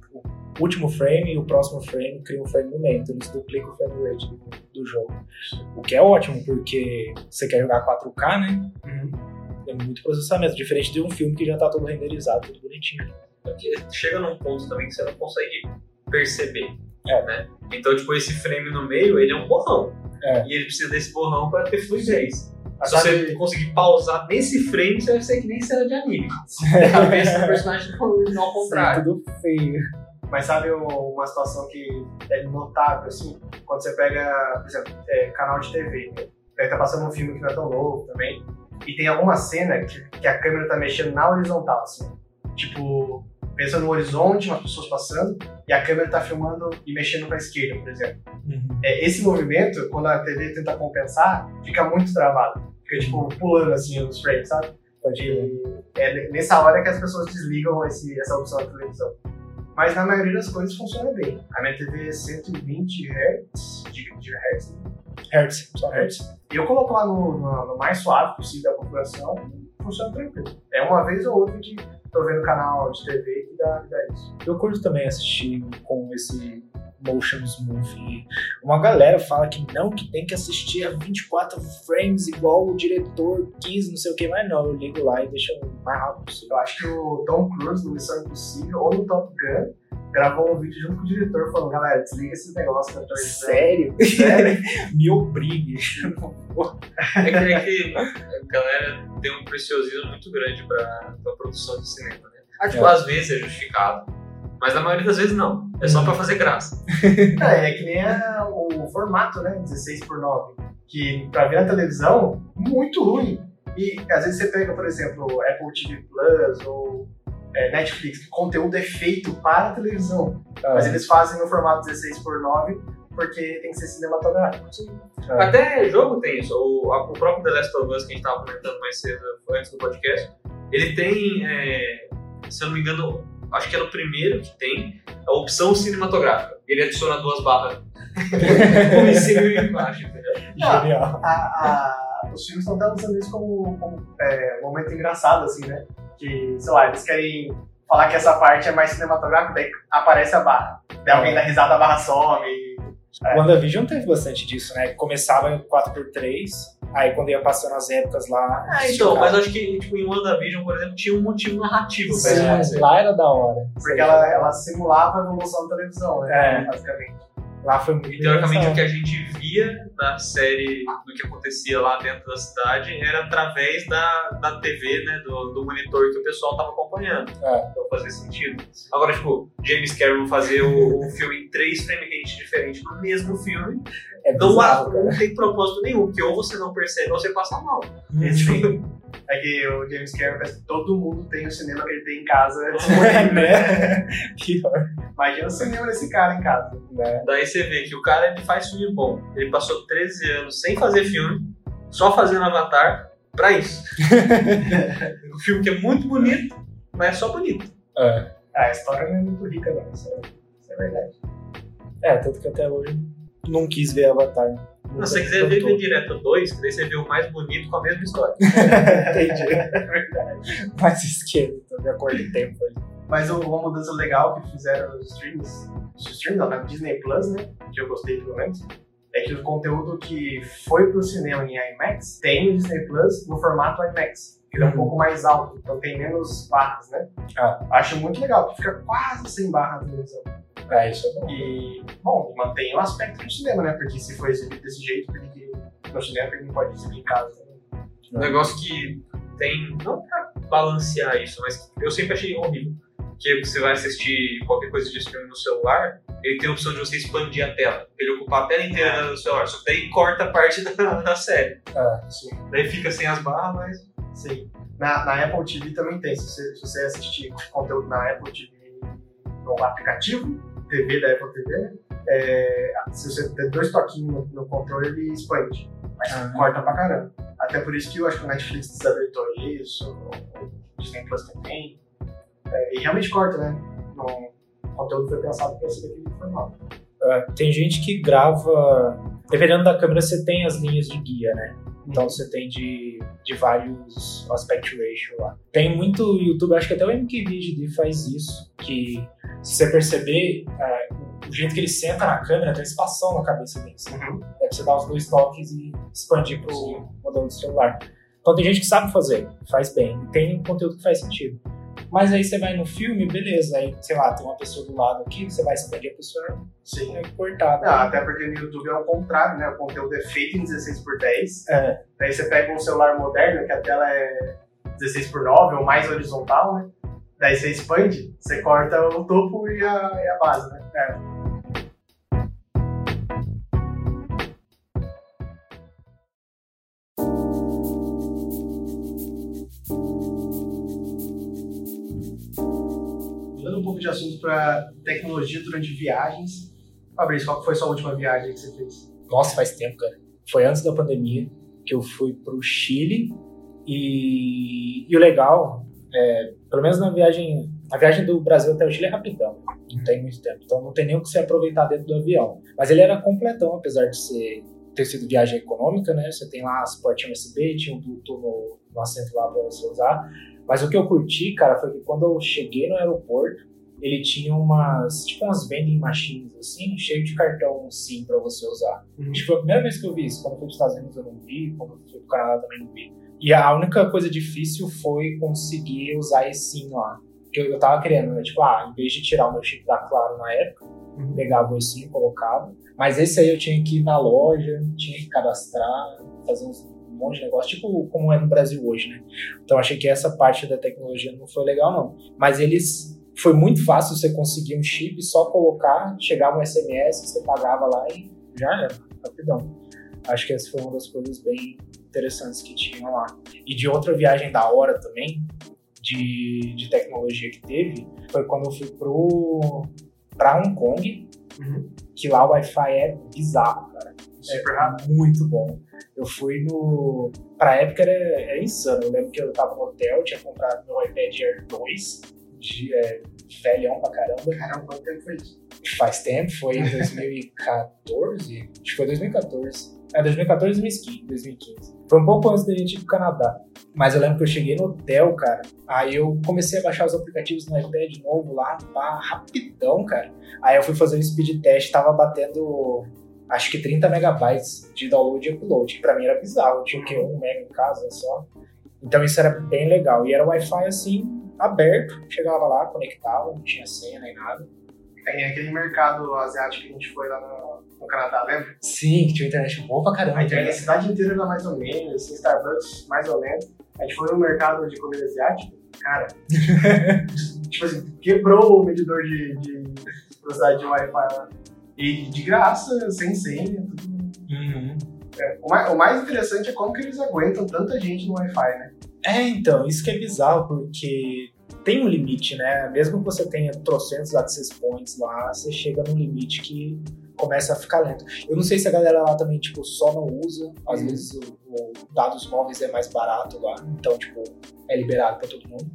último frame e o próximo frame e criam um frame no meio. Então eles duplicam o frame rate do, do jogo. O que é ótimo, porque você quer jogar 4K, né? Uhum. É muito processamento, diferente de um filme que já tá todo renderizado, tudo bonitinho. Porque chega num ponto também que você não consegue perceber. É. Né? Então, tipo, esse frame no meio, ele é um borrão. É. E ele precisa desse borrão para ter fluidez. Se você sabe- conseguir pausar nesse frame, você vai ser que nem cena de anime. A cabeça do personagem não ao contrário. Tudo feio. Mas sabe uma situação que é notável, assim? Quando você pega, por exemplo, é, canal de TV, né? Tá passando um filme que não é tão novo também, e tem alguma cena que, que a câmera tá mexendo na horizontal, assim. Tipo, pensa no horizonte, umas pessoas passando, e a câmera tá filmando e mexendo pra esquerda, por exemplo. É, esse movimento, quando a TV tenta compensar, fica muito travado. Fica, tipo, pulando, assim, os frames, sabe? Pode ir. E é nessa hora que as pessoas desligam esse, essa opção da televisão. Mas na maioria das coisas funciona bem. A minha TV é 120 Hz, de, de Hz? Hertz, só Hertz. e eu coloco lá no, no- no mais suave possível da configuração e funciona tranquilo. É uma vez ou outra que tô vendo canal de TV que dá, que dá isso. Eu curto também assistir com esse motion smooth. E Uma galera fala que não, que tem que assistir a 24 frames igual o diretor quis, não sei o que, mas não, eu ligo lá e deixo o mais rápido possível. Eu acho que o Tom Cruise, no Missão Impossível, ou no Top Gun, gravou um vídeo junto com o diretor falando, galera, desliga esses negócios na televisão. Sério? Sério? Me obrigue. É que, é que a galera tem um preciosismo muito grande pra, pra produção de cinema, né? Ah, tipo, É. às vezes é justificado, mas na maioria das vezes não. É só pra fazer graça. É, é que nem a- o formato, né? 16 por 9 Que pra ver na televisão, muito ruim. E às vezes você pega, por exemplo, Apple TV Plus ou é, Netflix, que conteúdo é feito para a televisão. Ah, Mas eles fazem no formato 16 por 9 porque tem que ser cinematográfico. ah, Até jogo tem isso. O, o próprio The Last of Us, que a gente tava comentando mais cedo antes do podcast, ele tem, é, se eu não me engano, acho que é no primeiro que tem a opção cinematográfica. Ele adiciona duas barras. um em cima e embaixo, entendeu? Genial. A- a- os filmes estão até usando isso como, como, é, um momento engraçado, assim, né? Que, sei lá, eles querem falar que essa parte é mais cinematográfica, daí aparece a barra. Daí alguém dá risada, a barra some. e- É. WandaVision teve bastante disso, né? Começava em 4x3, aí quando ia passando as épocas lá. Ah, então, mas acho que tipo, em WandaVision, por exemplo, tinha um motivo narrativo pra isso Sim, acontecer. lá era da hora. Porque ela, ela simulava a evolução da televisão, né? É. Basicamente. Lá foi muito E teoricamente o que a gente via na série do que acontecia lá dentro da cidade era através da, da TV, né? Do, do monitor que o pessoal tava acompanhando. É. Então fazia sentido. Agora, tipo, James Cameron fazer o, o filme em três frame rates diferentes no mesmo filme É não, bizarro, cara. não tem propósito nenhum, porque ou você não percebe ou você passa mal. Sim. É que o James Cameron todo mundo tem o cinema que ele tem em casa. né? Pior, Imagina o cinema desse cara em casa. né? Daí você vê que o cara ele faz filme bom. Ele passou 13 anos sem fazer filme, só fazendo Avatar, pra isso. um filme que é muito bonito, mas é só bonito. É. Ah, a história não é muito rica, não. Isso é, isso é verdade. É, tanto que até hoje não quis ver Avatar. Nunca Se você quiser ver. Vem Direto 2, que daí você vê o mais bonito com a mesma história. Entendi. É verdade. Mais esquerdo, então, de acordo com o tempo ali. Mas uma mudança legal que fizeram nos streams, nos streams não, na Disney Plus, né? Que eu gostei pelo menos, é que o conteúdo que foi pro cinema em IMAX tem no Disney Plus no formato IMAX. Ele é um Uhum. pouco mais alto, então tem menos barras, né? Ah. Acho muito legal, porque fica quase sem barra na televisão. É, isso é bom. E, bom, mantém o aspecto do cinema, né? Porque se for exibido desse jeito, porque no cinema ele não pode exibir em casa também. Um negócio que tem, não pra balancear isso, mas eu sempre achei horrível. Que você vai assistir qualquer coisa de streaming no celular, ele tem a opção de você expandir a tela. Ele ocupar a tela inteira do celular, só que daí corta parte da, da série. Ah, Sim. Daí fica sem as barras, mas. Sim. Na, na Apple TV também tem. Se você, se você assistir conteúdo na Apple TV no aplicativo, TV da Apple TV, é, se você der dois toquinhos no, no controle, ele expande. Mas Ah. corta pra caramba. Até por isso que eu acho que o Netflix desabilitou isso, o Disney Plus também. É, e realmente corta, né? No, o conteúdo foi pensado pra ser daquele formato. É, tem gente que grava. Dependendo da câmera, você tem as linhas de guia, né? Então você tem de, de vários aspect ratio lá. Tem muito YouTube, acho que até o MKVD faz isso, que se você perceber, é, o jeito que ele senta na câmera tem espação na cabeça dele. Uhum. É pra você dar os dois toques e expandir pro Sim. modelo do celular. Então tem gente que sabe fazer, faz bem, e tem conteúdo que faz sentido. Mas aí você vai no filme, beleza, aí, sei lá, tem uma pessoa do lado aqui, você vai expandir a pessoa Sim. é cortada. Não, até porque no YouTube é o contrário, né? O conteúdo é feito em 16 por 10. É. Daí você pega um celular moderno, que a tela é 16 por 9 ou mais horizontal, né? Daí você expande, você corta o topo e a, e a base, né? Mudando assunto para tecnologia durante viagens. Fabrício, qual foi a sua última viagem que você fez? Nossa, faz tempo, cara. Foi antes da pandemia que eu fui pro Chile e, e o legal, é, pelo menos na viagem, a viagem do Brasil até o Chile é rapidão, não tem muito tempo, então não tem nem o que se aproveitar dentro do avião. Mas ele era completão, apesar de ser ter sido viagem econômica, né? Você tem lá as portinhas USB, tinha um Bluetooth no, no assento lá para você usar. Mas o que eu curti, cara, foi que quando eu cheguei no aeroporto, ele tinha umas, tipo umas vending machines assim, cheio de cartão SIM para você usar. Acho que foi a primeira vez que eu vi isso. Quando eu fui para os Estados Unidos eu não vi, quando eu fui para o Canadá também não vi. E a única coisa difícil foi conseguir usar esse SIM lá. Que eu, eu tava querendo, né? Tipo, ah, em vez de tirar o meu chip da Claro na época, Uhum. pegava o SIM, colocava. Mas esse aí eu tinha que ir na loja, tinha que cadastrar, fazer uns, um monte de negócio, tipo como é no Brasil hoje, né? Então achei que essa parte da tecnologia não foi legal, não. Mas eles. Foi muito fácil você conseguir um chip, só colocar, chegava um SMS, você pagava lá e já era, rapidão. Acho que essa foi uma das coisas bem interessantes que tinham lá. E de outra viagem da hora também, de, de tecnologia que teve, foi quando eu fui pro, pra Hong Kong, Uhum. que lá o Wi-Fi é bizarro, cara. Super rápido. Muito bom. Eu fui no. Pra época era, era insano. Eu lembro que eu tava no hotel, tinha comprado meu iPad Air 2, de, é, velhão pra caramba. Caramba, quanto tempo foi isso? Faz tempo, foi em 2014. acho que foi 2014. É, 2014 2015, 2015. Foi um pouco antes da gente ir pro Canadá. Mas eu lembro que eu cheguei no hotel, cara. Aí eu comecei a baixar os aplicativos no iPad novo lá, pá, rapidão, cara. Aí eu fui fazer um speed test, tava batendo acho que 30 megabytes de download e upload, que pra mim era bizarro. Eu tinha o quê? Um mega em casa só. Então isso era bem legal. E era Wi-Fi assim, aberto. Chegava lá, conectava, não tinha senha nem nada. Tem aquele mercado asiático que a gente foi lá no, no Canadá, lembra? Sim, que tinha internet boa pra caramba. A internet a cidade inteira era mais ou menos, assim, Starbucks mais ou menos. A gente foi no mercado de comida asiática, cara, tipo assim, quebrou o medidor de, de velocidade de Wi-Fi lá. E de graça, sem senha, tudo. Uhum. É, o, mais, o mais interessante é como que eles aguentam tanta gente no Wi-Fi, né? É, então, isso que é bizarro, porque tem um limite, né? Mesmo que você tenha trocentos access points lá, você chega num limite que começa a ficar lento. Eu não sei se a galera lá também, tipo, só não usa. Às Uhum. vezes o, o dados móveis é mais barato lá, então, tipo, é liberado pra todo mundo.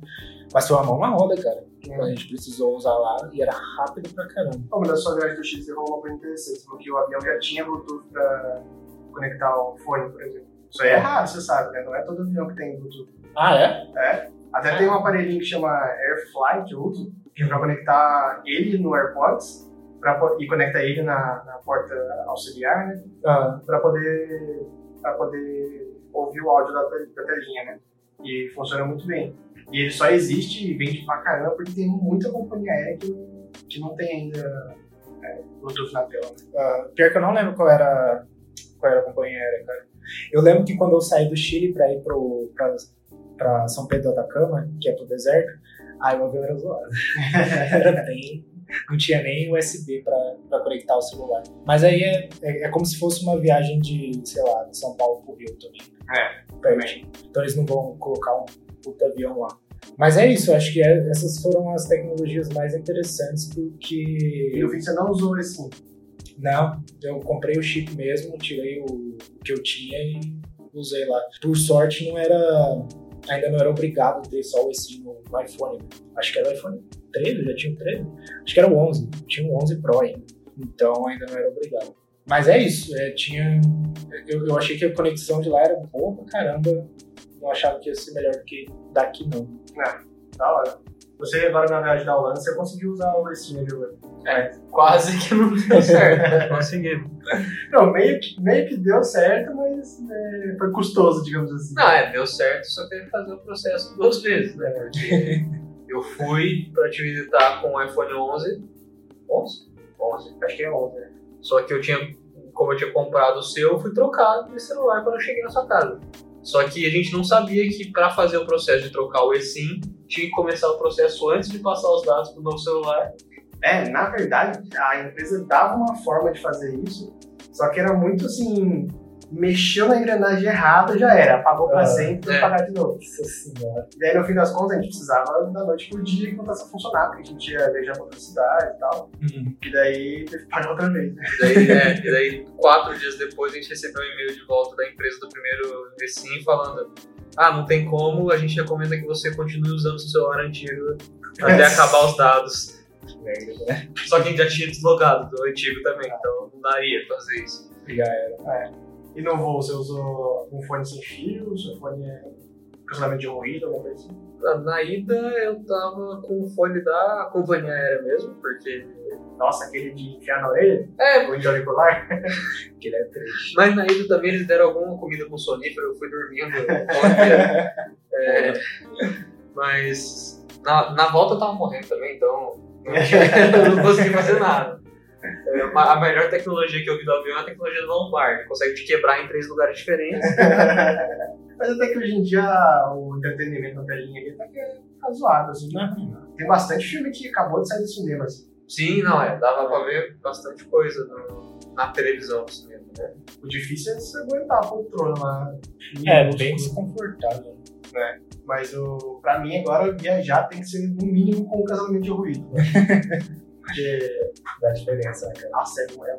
Mas foi uma mão na roda, cara. Tipo, a gente precisou usar lá e era rápido pra caramba. Como na sua viagem do X, uma coisa interessante, porque o avião já tinha Bluetooth pra conectar o fone, por exemplo. Isso aí é raro, você sabe, né? Não é todo avião que tem Bluetooth. Ah, é? Até tem um aparelhinho que chama AirFly, que eu uso, que é pra conectar ele no AirPods pra, e conecta ele na, na porta auxiliar, né? Ah, Pra poder, pra poder ouvir o áudio da, da telinha, né? E funciona muito bem. E ele só existe e vende pra caramba porque tem muita companhia aérea que, que não tem ainda é, Bluetooth na tela. né? ah, pior que eu não lembro qual era, qual era a companhia aérea, cara. Eu lembro que quando eu saí do Chile pra ir pro, pra, pra São Pedro do Atacama, que é pro deserto, aí o avião era zoado. era bem. Não tinha nem USB pra, pra conectar o celular. Mas aí é, é, é como se fosse uma viagem de, sei lá, de São Paulo pro Rio também. É, pertinho. Então eles não vão colocar um puta avião lá. Mas é isso, eu acho que é- essas foram as tecnologias mais interessantes E porque. no fim você não usou esse sim. Não, eu comprei o chip mesmo, tirei o, que eu tinha e usei lá. Por sorte não era. Ainda não era obrigado a ter só o eSIM no, iPhone. Acho que era o iPhone 13, já tinha o 13. Acho que era o 11, tinha o 11 Pro ainda. Então ainda não era obrigado. Mas é isso, é, tinha. Eu, eu achei que a conexão de lá era boa pra caramba. Não achava que ia ser melhor do que daqui, não. Da hora. Você agora na viagem da Holanda, você conseguiu usar o Ercine, viu? É, quase que não deu certo. Conseguimos. Não, meio que, meio que deu certo, mas é, foi custoso, digamos assim. Não, é, deu certo, só teve que fazer o processo duas vezes, né? Porque eu fui pra te visitar com o iPhone 11. 11? 11. Acho que é ontem. né? Só que eu tinha, como eu tinha comprado o seu, eu fui trocar de celular quando eu cheguei na sua casa. Só que a gente não sabia que para fazer o processo de trocar o eSIM, tinha que começar o processo antes de passar os dados pro novo celular. É, na verdade, a empresa dava uma forma de fazer isso, só que era muito assim, mexeu na engrenagem errada, já era, apagou pra Ah, sempre, é. pagar de novo. Nossa senhora. E aí, no fim das contas, a gente precisava da noite pro dia que voltasse a funcionar, porque a gente ia viajar pra outra cidade e tal, e daí teve que pagar outra vez, né? E daí, é, e daí, quatro dias depois, a gente recebeu um e-mail de volta da empresa do primeiro eSIM falando ah, não tem como, a gente recomenda que você continue usando o seu celular antigo até acabar os dados. Que merda, né? Só que a gente já tinha deslogado do antigo também, então não daria pra fazer isso. Já era. E no voo, você usou um fone sem fio, seu fone é cancelamento de ruído, alguma coisa assim? Na- ida eu tava com o fone da companhia aérea mesmo, porque. Nossa, aquele de enfiar na orelha, É, o de auricular. Que ele é triste. mas na ida também eles deram alguma comida com sonífero, eu fui dormindo. óbvio. É, mas na, na volta eu tava morrendo também, então não, eu não consegui fazer nada. É, A melhor tecnologia que eu vi do avião é a tecnologia do lombar, que consegue te quebrar em três lugares diferentes. Mas até que hoje em dia o entretenimento na telinha ali até que é tá zoado, assim. Não é ruim, não. Tem bastante filme que acabou de sair do cinema, assim. Sim, não, é, dava pra ver bastante coisa no- na televisão no cinema, né? O difícil é você aguentar a poltrona lá. É, minúsculo. bem desconfortável. Mas o, pra mim agora viajar tem que ser no mínimo com um casamento de ruído. né? Porque, Dá diferença, né, cara? nossa, é, é,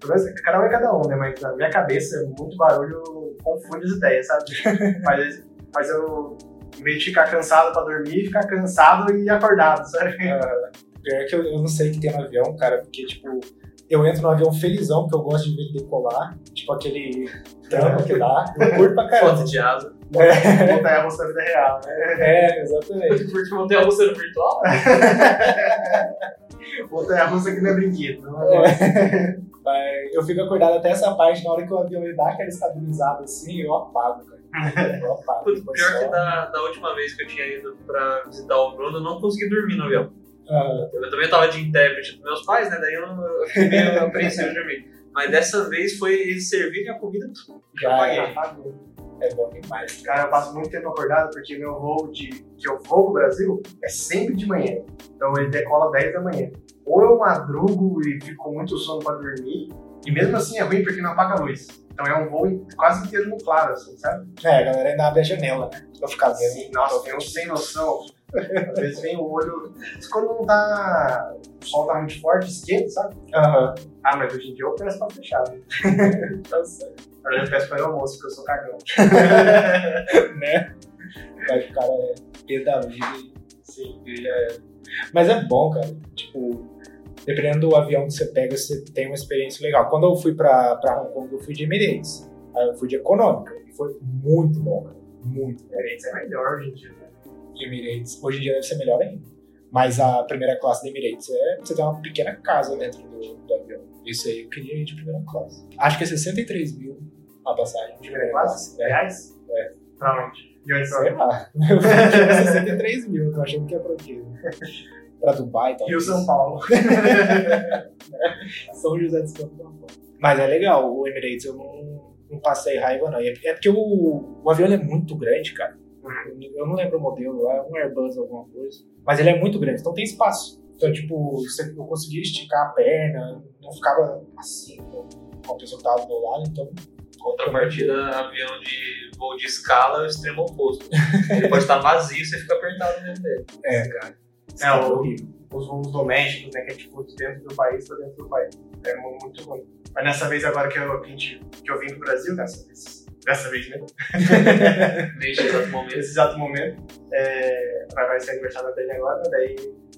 pelo menos cada um é cada um, né? Mas na minha cabeça, muito barulho confunde as ideias, sabe? faz, faz eu, em vez de ficar cansado pra dormir, ficar cansado e acordado, sabe? Ah, pior que eu, eu não sei que tem no avião, cara, porque, tipo, eu entro no avião felizão, porque eu gosto de ver ele decolar, tipo aquele trampo que dá, eu curto pra caramba. Foto de asa. É, Montanha russa da vida real, né? é, exatamente. Porque não tem a russa no virtual? Montanha russa que não é brinquedo. Não é? É. Mas eu fico acordado até essa parte, na hora que o avião ele dá aquela estabilizada assim, eu apago, cara. Eu apago. Pior só- que da, da última vez que eu tinha ido pra visitar o Bruno, eu não consegui dormir no avião. Ah, Eu também tava de intérprete dos meus pais, né? Daí eu, não- eu fiquei meio apreensivo de dormir. Mas dessa vez foi eles servirem a comida. já apaguei. é, Apagou. é bom demais. Cara, eu passo muito tempo acordado porque meu voo de que eu vou pro Brasil é sempre de manhã. Então ele decola 10 da manhã. Ou eu madrugo e fico com muito sono pra dormir, e mesmo assim é ruim porque não apaga a luz. Então é um voo quase inteiro no claro, assim, sabe? É, a galera ainda abre a janela, né? Pra ficar vendo. Assim, nossa, tem uns sem noção. Às vezes vem o olho. Quando não tá. O sol tá muito forte, esquenta, sabe? Aham. Ah, mas hoje em dia eu peço pra fechar. Tá certo. Agora eu peço para o almoço, porque eu sou cagão. né? Vai ficar é, pé da vida Sim. era. Mas é bom, cara. Tipo, dependendo do avião que você pega, você tem uma experiência legal. Quando eu fui pra, pra Hong Kong, eu fui de Emirates. Aí eu fui de econômica. E foi muito bom, cara. Muito bom. Emirates é melhor hoje em dia, Emirates. Hoje em dia deve ser melhor ainda. Mas a primeira classe da Emirates é você tem uma pequena casa dentro do, do avião. Isso aí eu queria ir de primeira classe. Acho que é 63 mil a passagem de Primeira classe? É. Reais? É. Pra onde? De onde Sei pra lá. Eu vi que era 63 mil, tô achando que é pra quê? Pra Dubai, talvez. Rio São Paulo. São José dos Campos. não. Mas é legal, o Emirates eu não, não passei raiva, não. É é porque o, o avião é muito grande, cara. Eu não lembro o modelo lá, é um Airbus alguma coisa. Mas ele é muito grande, então tem espaço. Então, tipo, você- eu conseguia esticar a perna, não ficava assim com a pessoa que tava do meu lado, então. Contrapartida, avião de voo de escala é o extremo oposto. Ele pode estar vazio e você fica apertado dentro dele. É, cara. Isso É, horrível. Os voos domésticos, né? Que é tipo de dentro do país pra dentro do país. É mu- muito ruim. Mas nessa vez agora que eu, que a gente, que eu vim pro Brasil, dessa vez. Dessa vez mesmo. Neste exato momento. Nesse exato momento. É, vai vai ser aniversário da Dani agora, daí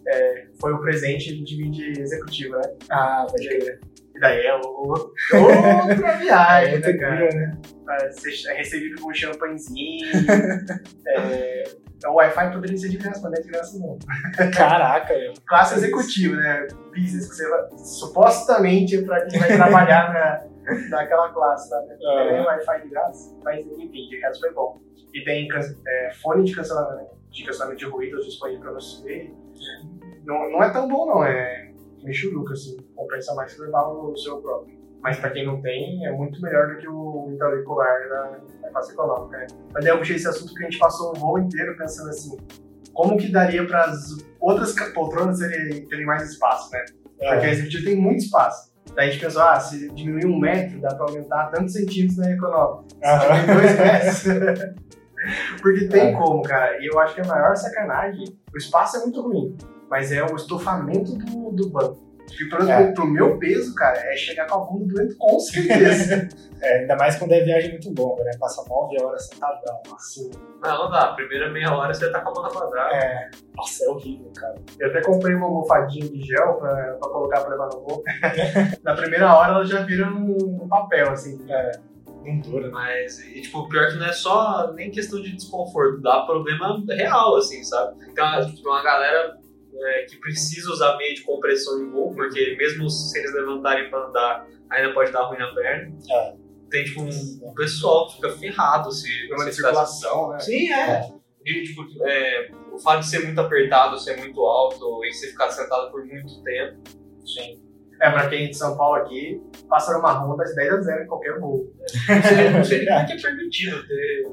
é, foi o presente de de executivo, né? Ah, pode crer. E daí é outra viagem, Outra né, cara? né? Ser é recebido com um champanhezinho. é, o Wi-Fi poderia ser de graça, mas não é de graça não. Caraca, meu. Classe executiva, né? Business que você vai, supostamente é pra quem vai trabalhar na, naquela classe, tá? Né? Ah. Tem Wi-Fi de graça, mas enfim, de resto foi bom. E tem é, fone de cancelamento, de cancelamento de ruído disponível pra você. Não, não é tão bom, não. É michuruca, assim. Compensa mais que levar o seu próprio. Mas pra quem não tem, é muito melhor do que o auricular da, da classe econômica, né? Mas daí eu puxei esse assunto porque a gente passou o voo inteiro pensando assim, como que daria para as outras poltronas terem, terem mais espaço, né? Porque a executiva tem muito espaço. Daí a gente pensou, ah, se diminuir um metro, dá pra aumentar tantos centímetros na econômica. Se diminuir dois metros. Porque tem É. como, cara. E eu acho que a maior sacanagem, o espaço é muito ruim, mas é o estofamento do, do banco. E pro, É. pro meu peso, cara, é chegar com a bunda doendo com certeza. É, ainda mais quando é viagem muito longa, né? Passa nove horas sentadão, assim. Não, não dá. A primeira meia hora você tá com a mão na quadrada. É. Nossa, é horrível, cara. Eu até comprei uma almofadinha de gel pra, pra colocar pra levar no voo. Na primeira hora ela já vira um papel, assim. Não dura, né? Mas, e, tipo, o pior que não é só nem questão de desconforto, dá problema real, assim, sabe? Então, tipo, uma galera é, que precisa usar meio de compressão em voo, porque mesmo se eles levantarem pra andar, ainda pode dar ruim na perna. É. Tem, tipo, um, um pessoal que fica ferrado se Problema de se ficar- circulação, né? Sim, é. De, tipo, é, o fato de ser muito apertado, ser muito alto e você ficar sentado por muito tempo. Sim. É, pra quem é de São Paulo aqui, pássaro marrom dá de 10 a 0 em qualquer voo. Não sei, não sei nem é que é permitido ter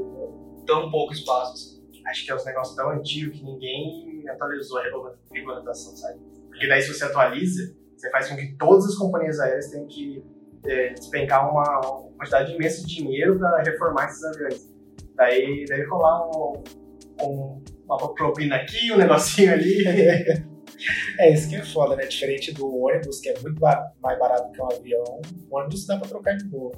tão pouco espaço. assim. Acho que é uns negócios tão antigos que ninguém atualizou a regula- regulamentação, sabe? Porque daí se você atualiza, você faz com que todas as companhias aéreas tenham que é, despencar uma, quantidade imensa de dinheiro para reformar esses aviões. Daí deve rolar um, um- uma propina aqui, um negocinho ali. É isso que é foda, né? Diferente do ônibus, que é muito mais barato que um avião. O ônibus dá pra trocar de novo.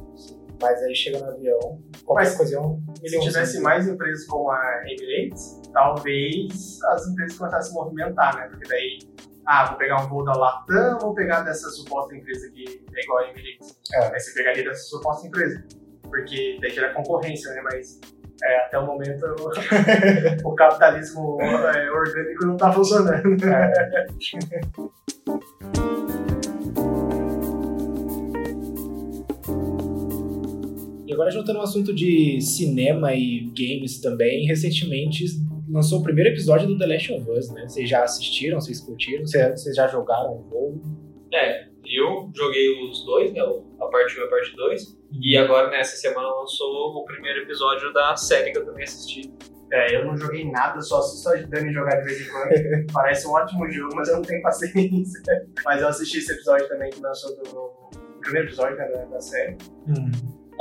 Mas aí chega no avião, qualquer Mas coisa é um Se milhão. tivesse mais empresas como a Emirates, talvez as empresas começassem a se movimentar, né? Porque daí, ah, vou pegar um voo da Latam, vou pegar dessa suposta empresa que é igual a Emirates. É. Aí você pegaria dessa suposta empresa. Porque daí gera concorrência, né? Mas é, até o momento o capitalismo é, orgânico não tá funcionando. E agora juntando o assunto de cinema e games também, recentemente lançou o primeiro episódio do The Last of Us, né? Vocês já assistiram, vocês curtiram, vocês vocês já jogaram o jogo? É, eu joguei os dois, né? A parte 1 e a parte 2. E agora, nessa semana, lançou o primeiro episódio da série que eu também assisti. É, eu não joguei nada, só assisto a Dani jogar de vez em quando. Parece um ótimo jogo, mas eu não tenho paciência. Mas eu assisti esse episódio também que lançou do o primeiro episódio né, da, da série.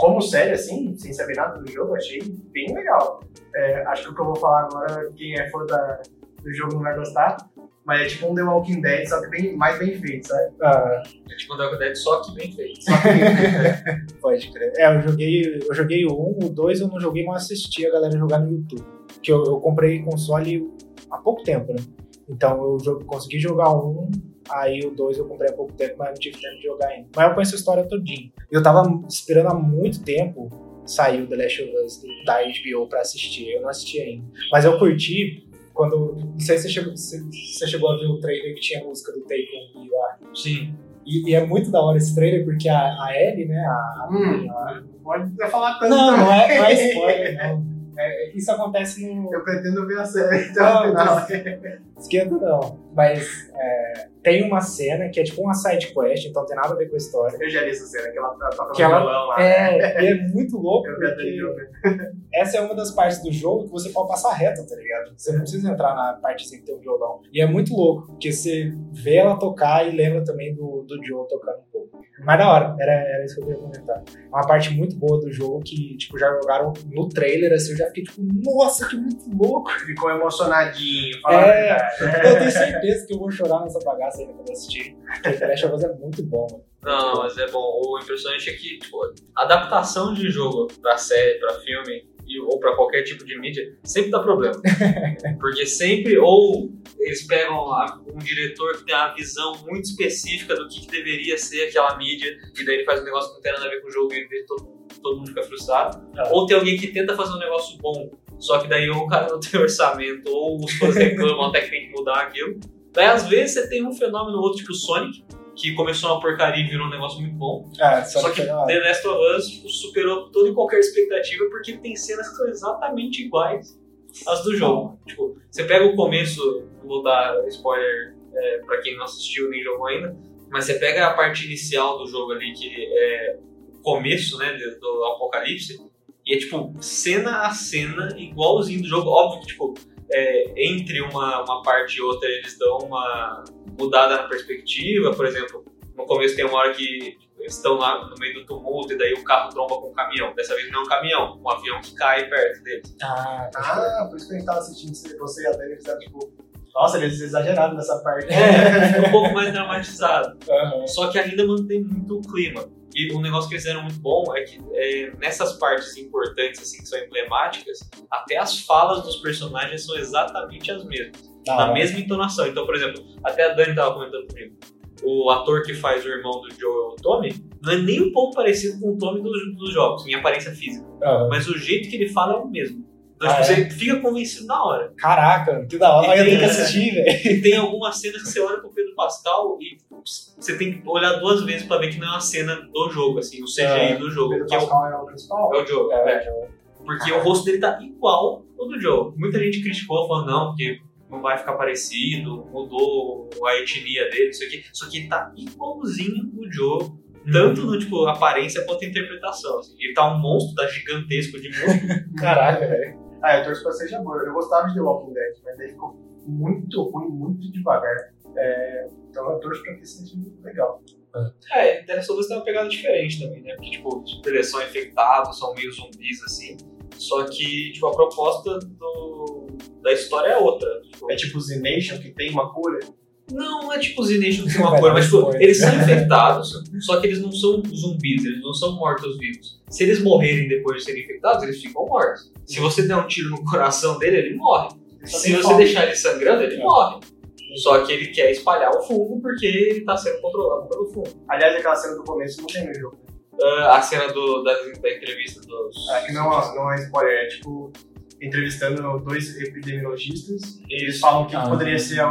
Como série, assim, sem saber nada do jogo, achei bem legal. É, acho que o que eu vou falar agora, quem é fã da, do jogo não vai gostar. Mas é tipo um The Walking Dead, só que bem, mais bem feito, sabe? Ah, É tipo um Dark Dead, só que bem feito. Só que bem feito. pode crer. É, eu joguei, eu joguei o 1, o 2 eu não joguei, mas assisti a galera jogar no YouTube. Que eu, eu comprei console há pouco tempo, né? Então eu consegui jogar o 1, aí o 2 eu comprei há pouco tempo, mas não tive tempo de jogar ainda. Mas eu conheço a história todinha. Eu tava esperando há muito tempo sair o The Last of Us da HBO pra assistir. Eu não assisti ainda. Mas eu curti quando. Não sei se você chegou, se você chegou a ver o trailer que tinha a música do Take On Me lá. Sim. E, e é muito da hora esse trailer, porque a, a Ellie, né? A, a Hum, menina lá- pode até falar tanto. Não, não é, não é spoiler, não. É, isso acontece no. Eu pretendo ver a série até Não, o final. Esquenta não. Mas é, tem uma cena que é tipo uma side quest, então tem nada a ver com a história. Eu já li essa cena, que ela tá Que ela- violão lá. É, e é muito louco, Eu porque essa é uma das partes do jogo que você pode passar reto, tá ligado? Você não precisa entrar na parte sem ter um violão. E é muito louco, porque você vê ela tocar e lembra também do, do Joe tocando. Mas da hora, era, era isso que eu queria comentar. É uma parte muito boa do jogo que, tipo, já jogaram no trailer, assim, eu já fiquei tipo, nossa, que muito louco. Ficou emocionadinho. fala a É, eu tenho certeza que eu vou chorar nessa bagaça ainda quando eu assistir. Porque Last of Us é muito bom, mano. Não, mas é bom. O impressionante é que, tipo, adaptação de jogo pra série, pra filme, ou pra qualquer tipo de mídia, sempre dá problema. Porque sempre, ou eles pegam um diretor que tem uma visão muito específica do que, que deveria ser aquela mídia, e daí ele faz um negócio que não tem nada a ver com o jogo e todo, todo mundo fica frustrado. É. Ou tem alguém que tenta fazer um negócio bom, só que daí ou o cara não tem orçamento, ou os fãs reclamam até que tem que mudar aquilo. Daí às vezes você tem um fenômeno ou outro, tipo Sonic, que começou uma porcaria e virou um negócio muito bom. Ah, Só que The Last of Us tipo, superou toda e qualquer expectativa porque tem cenas que são exatamente iguais às do jogo. Tipo, você pega o começo, vou dar spoiler é, pra quem não assistiu nem jogou ainda, mas você pega a parte inicial do jogo ali, que é o começo né, do apocalipse, e é tipo, cena a cena, igualzinho do jogo. Óbvio que, tipo, é, entre uma, uma parte e outra eles dão uma mudada na perspectiva, por exemplo, no começo tem uma hora que eles estão lá no meio do tumulto e daí o carro tromba com um caminhão. Dessa vez não é um caminhão, um avião que cai perto deles. Ah, Ah, por isso que a gente tava assistindo você- e a Dani fizeram tipo. Nossa, eles exageraram nessa parte. É, um pouco mais dramatizado. aham. Só que ainda mantém muito o clima. E um negócio que eles fizeram muito bom é que é, nessas partes importantes, assim, que são emblemáticas, até as falas dos personagens são exatamente as mesmas. Da na hora. mesma entonação. Então, por exemplo, até a Dani tava comentando comigo. O ator que faz o irmão do Joel, o Tommy, não é nem um pouco parecido com o Tommy dos, dos jogos, em aparência física. Aham. Mas o jeito que ele fala é o mesmo. Então, Ah, tipo, é? você fica convencido na hora. Caraca, que da hora. Olha, eu tem- tenho que assistir, velho. E tem algumas cenas que você olha pro Pedro Pascal e você tem que olhar duas vezes pra ver que não é uma cena do jogo, assim, o CGI É. do O jogo. Pedro Que é o, Pascal é o principal. é o Joe. é. É, Porque o rosto dele tá igual ao do Joe. Muita gente criticou, falando, não, porque não vai ficar parecido, mudou a etnia dele, isso aqui. Só que ele tá igualzinho o Joe, tanto no, tipo, aparência quanto interpretação. assim. Ele tá um monstro, tá gigantesco de monstro. Caraca, velho. Ah, eu torço pra ser já boa. Eu gostava de The Walking Dead, mas daí ficou muito ruim, muito devagar. É, então eu torço pra que seja muito legal. É, The Last of Us tem uma pegada diferente também, né? Porque, tipo, eles são infectados, são meio zumbis, assim. Só que, tipo, a proposta do, da história é outra. Tipo, É tipo o Z-Nation, que tem uma cura. Não é tipo os que tem uma cor, mas tipo, eles são infectados, só que eles não são zumbis, eles não são mortos-vivos. Se eles morrerem depois de serem infectados, eles ficam mortos. Se você der um tiro no coração dele, ele morre. Só Se você deixar ele sangrando, ele É. morre. Só que ele quer espalhar o fungo porque ele tá sendo controlado pelo fungo. Aliás, aquela cena do começo não tem no jogo. Ah, a cena do, da, da entrevista dos. É, que não, é- não é spoiler, é tipo entrevistando dois epidemiologistas e eles falam que Ah. poderia ser a-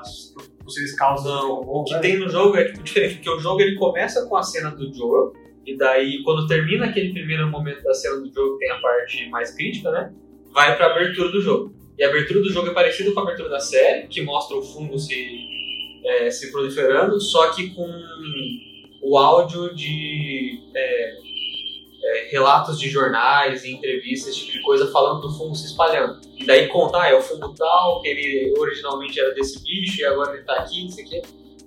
as possíveis causas Não, do o que né? tem no jogo é tipo, diferente, porque o jogo ele começa com a cena do Joel, e daí quando termina aquele primeiro momento da cena do jogo, que tem a parte mais crítica, né? Vai pra abertura do jogo. E a abertura do jogo é parecida com a abertura da série, que mostra o fungo se, é, se proliferando, só que com o áudio de é, é, relatos de jornais e entrevistas, esse tipo de coisa, falando do fungo se espalhando. E daí conta, ah, é o fungo tal, que ele originalmente era desse bicho e agora ele tá aqui, não sei o quê.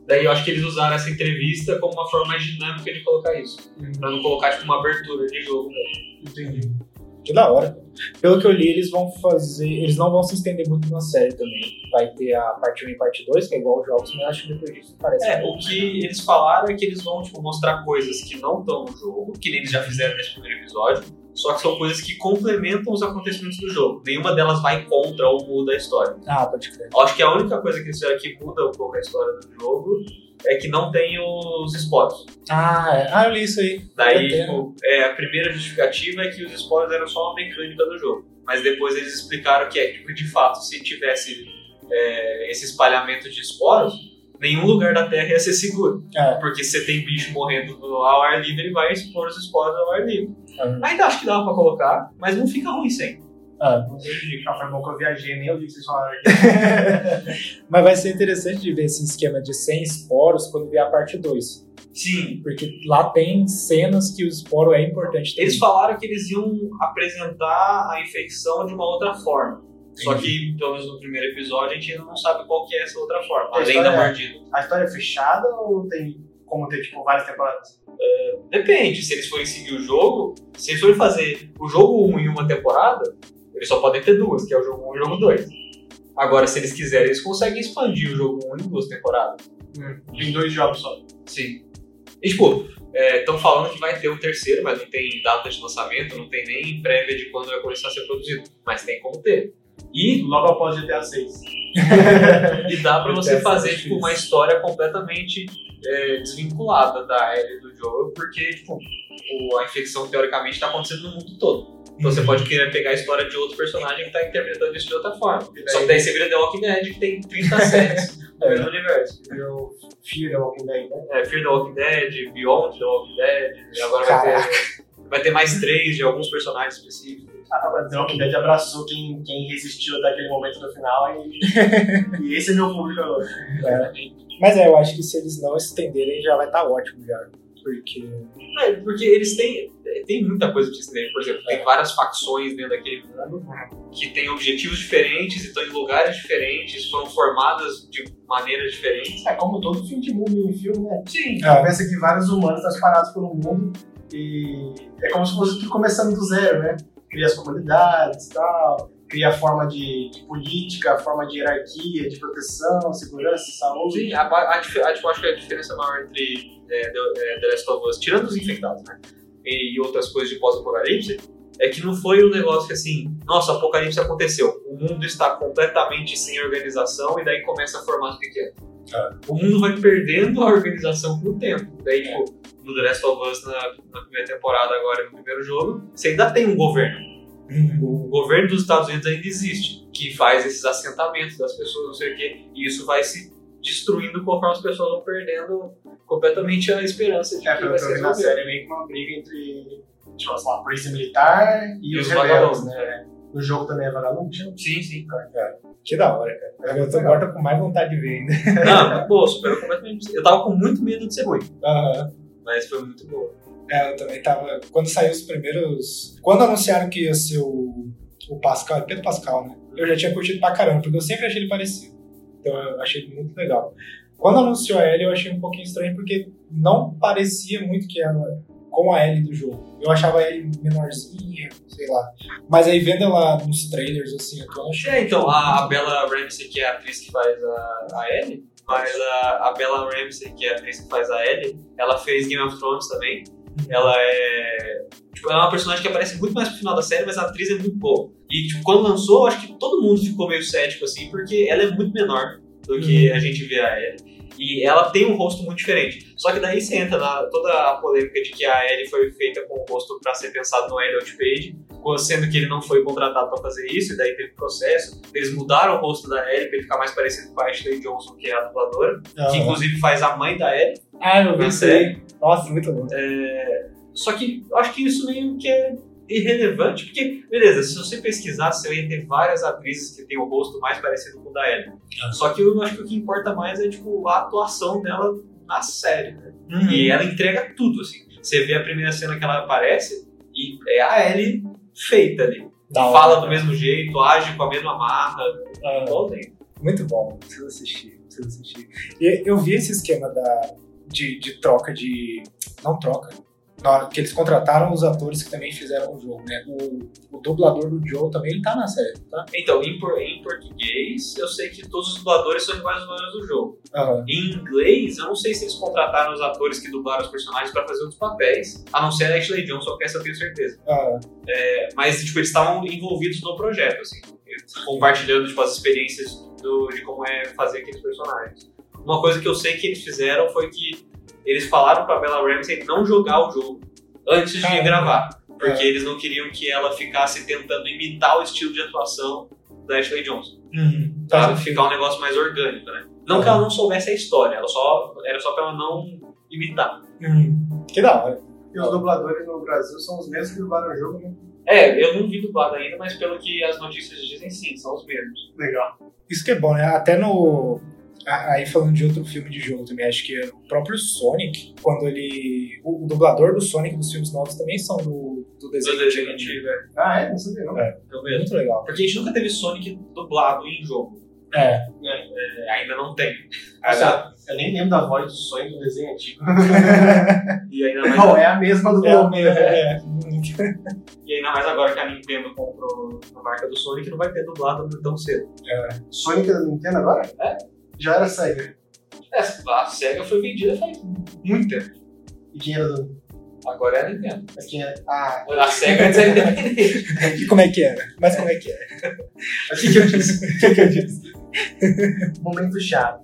Daí eu acho que eles usaram essa entrevista como uma forma mais dinâmica de colocar isso. Pra não colocar tipo uma abertura de jogo mesmo. Entendi. Que da hora. Pelo que eu li, eles vão fazer. Eles não vão se estender muito na série também. Vai ter a parte 1 e parte 2, que é igual aos jogos, mas acho que depois disso parece. É, o que eles falaram é que eles vão tipo, mostrar coisas que não estão no jogo, que nem eles já fizeram nesse primeiro episódio, só que são coisas que complementam os acontecimentos do jogo. Nenhuma delas vai contra ou muda a história. Ah, pode crer. Eu acho que a única coisa que eles fizeram que muda um pouco a história do jogo é que não tem os spoilers. Ah, é. ah, eu li isso aí. Daí, tipo, é, a primeira justificativa é que os spoilers eram só uma mecânica do jogo. mas depois eles explicaram que é tipo, de fato, se tivesse é, esse espalhamento de esporos, nenhum lugar da Terra ia ser seguro. É. Porque se você tem bicho morrendo ao ar livre, ele vai expor os esporos ao ar livre. É. Ainda acho que dava pra colocar, mas não fica ruim sem. Ah. Não sei de qual foi bom que eu viajei, nem ouvi o que vocês falaram aqui. Mas vai ser interessante de ver esse esquema de 100 esporos quando vier a parte 2. Sim. Porque lá tem cenas que o esporo é importante também. Eles falaram que eles iam apresentar a infecção de uma outra forma. Só que, pelo menos no primeiro episódio, a gente ainda não sabe qual que é essa outra forma. A Além da história é- mordida. A história é fechada ou tem como ter, tipo, várias temporadas? Depende, se eles forem seguir o jogo, se eles forem fazer o jogo 1 em uma temporada, eles só podem ter duas, que é o jogo 1 e o jogo 2. Agora, se eles quiserem, eles conseguem expandir o jogo 1 em duas temporadas. Tem dois jogos só. Sim. E, tipo, estão falando que vai ter o terceiro, mas não tem data de lançamento, não tem nem prévia de quando vai começar a ser produzido. Mas tem como ter. E, Logo após GTA 6. e dá pra você fazer, tipo, uma história completamente é, desvinculada da Ellie do jogo, porque, tipo, o- a infecção, teoricamente, tá acontecendo no mundo todo. Então você pode querer pegar a história de outro personagem que tá interpretando isso de outra forma. Daí- Só que daí você vira The Walking Dead, que tem 30 séries no mesmo universo. Fear the Walking Dead, né? É, Fear the Walking Dead, Beyond the Walking Dead, e agora vai ter, vai ter mais três de alguns personagens específicos. Ah, mas The Walking Dead abraçou quem, quem resistiu até aquele momento no final e, e esse é meu público agora. É. Mas é, eu acho que se eles não estenderem já vai estar ótimo já. Porque. É, porque eles têm, tem muita coisa pra se. Por exemplo, tem várias facções dentro daquele mundo que têm objetivos diferentes e estão em lugares diferentes, foram formadas de maneiras diferentes. É como todo fim de mundo em filme, né? Sim. É. Pensa que vários humanos estão espalhados pelo mundo e é como se fosse tudo começando do zero, né? Cria as comunidades e tal, cria a forma de, de política, a forma de hierarquia, de proteção, segurança, saúde. Sim, a, a, a, tipo, acho que a diferença maior entre é, The, é, The Last of Us, tirando os infectados, né? E, outras coisas de pós-apocalipse, é que não foi um negócio que assim, nossa, o apocalipse aconteceu, o mundo está completamente sem organização e daí começa a formar os pequenos. Ah. O mundo vai perdendo a organização com o tempo. Daí, tipo, no The Last of Us, na, na primeira temporada, agora no primeiro jogo, você ainda tem um governo. O governo dos Estados Unidos ainda existe, que faz esses assentamentos das pessoas, não sei o quê, e isso vai se destruindo conforme as pessoas vão perdendo completamente a esperança de É, que vai ser na série, é meio que uma briga entre, tipo, sei lá, a polícia militar e, E os os rebeldes, vagabundos. né? No jogo também é vagabundo? Sim, sim. Que da hora, cara. Eu tô agora tô com mais vontade de ver ainda. Não, mas, pô, superou completamente. Eu tava com muito medo de ser ruim, mas foi muito bom. É, eu também tava. Quando saiu os primeiros. Quando anunciaram que ia ser o, o Pascal, é Pedro Pascal, né? Eu já tinha curtido pra caramba, porque eu sempre achei ele parecido. Então eu achei ele muito legal. Quando anunciou a Ellie, eu achei um pouquinho estranho, porque não parecia muito que ela com a Ellie do jogo. Eu achava a Ellie menorzinha, sei lá. Mas aí vendo ela nos trailers, assim, eu tô achando. É, então, a, a Bella Ramsey, que é a atriz que faz a, a Ellie, mas a, a Bella Ramsey, que é a atriz que faz a Ellie, ela fez Game of Thrones também. Ela é. Tipo, ela é uma personagem que aparece muito mais pro final da série, mas a atriz é muito boa. E, tipo, quando lançou, acho que todo mundo ficou meio cético, assim, porque ela é muito menor do que a gente vê a Ellie. E ela tem um rosto muito diferente. Só que daí você entra na toda a polêmica de que a Ellie foi feita com o rosto pra ser pensado no Elliot Page, sendo que ele não foi contratado pra fazer isso, e daí teve processo. Eles mudaram o rosto da Ellie pra ele ficar mais parecido com a Ashley Johnson, que é a dubladora, que Aham. inclusive faz a mãe da Ellie. Ah, eu vi na isso aí. Nossa, muito bom. Só que eu acho que isso meio que é irrelevante, porque, beleza, se você pesquisar, você ia ter várias atrizes que têm o rosto mais parecido com o da Ellie. Ah. Só que eu acho que o que importa mais é, tipo, a atuação dela na série, né? Uhum. E ela entrega tudo, assim. Você vê a primeira cena que ela aparece e é a Ellie feita ali. Da hora. Fala do mesmo jeito, age com a mesma marra, Ah, igualzinho. muito bom, preciso assistir, preciso assistir. E eu vi esse esquema da, de, de troca de. Não troca. Na hora que eles contrataram os atores que também fizeram o jogo, né? O, o dublador do Joe também ele tá na série, tá? Então, em, por- em português, eu sei que todos os dubladores são iguais aos dubladores do jogo. Aham. Em inglês, eu não sei se eles contrataram os atores que dublaram os personagens pra fazer outros papéis, a não ser a Ashley Johnson, que essa eu tenho certeza. aham. É, mas, tipo, eles estavam envolvidos no projeto, assim, compartilhando, tipo, as experiências do- de como é fazer aqueles personagens. Uma coisa que eu sei que eles fizeram foi que eles falaram pra Bella Ramsey não jogar o jogo antes de Caramba. gravar. Porque eles não queriam que ela ficasse tentando imitar o estilo de atuação da Ashley Johnson. Uhum. Pra Faz um ficar um negócio mais orgânico, né? Não que ela não soubesse a história, ela só, era só pra ela não imitar. Uhum. Que da hora. E os dubladores no Brasil são os mesmos que dublaram o jogo, né? É, eu não vi dublado ainda, mas pelo que as notícias dizem, sim, são os mesmos. Legal. Isso que é bom, né? Até no. Aí falando de outro filme de jogo também, acho que é o próprio Sonic, quando ele. O, o dublador do Sonic dos filmes novos também são do, do desenho. Do desenho antigo, é. Ah, é? Não sabia, não. É. Eu mesmo. Muito legal. Porque a gente nunca teve Sonic dublado em jogo. É. É, ainda não tem. Nossa, eu nem lembro da voz do sonho do desenho antigo. E ainda mais, Não, é a mesma do É mesmo, é. e ainda mais agora que a Nintendo comprou a marca do Sonic, não vai ter dublado tão cedo. Sonic da Nintendo agora? É. Já era Sega. É, a SEGA foi vendida faz muito tempo. E quem era do. Agora é a Nintendo. Mas quem era. Ah, A SEGA antes era independente. E como é que era? Mas como é que era? o que, que eu disse? O que, que eu disse? Momento chato.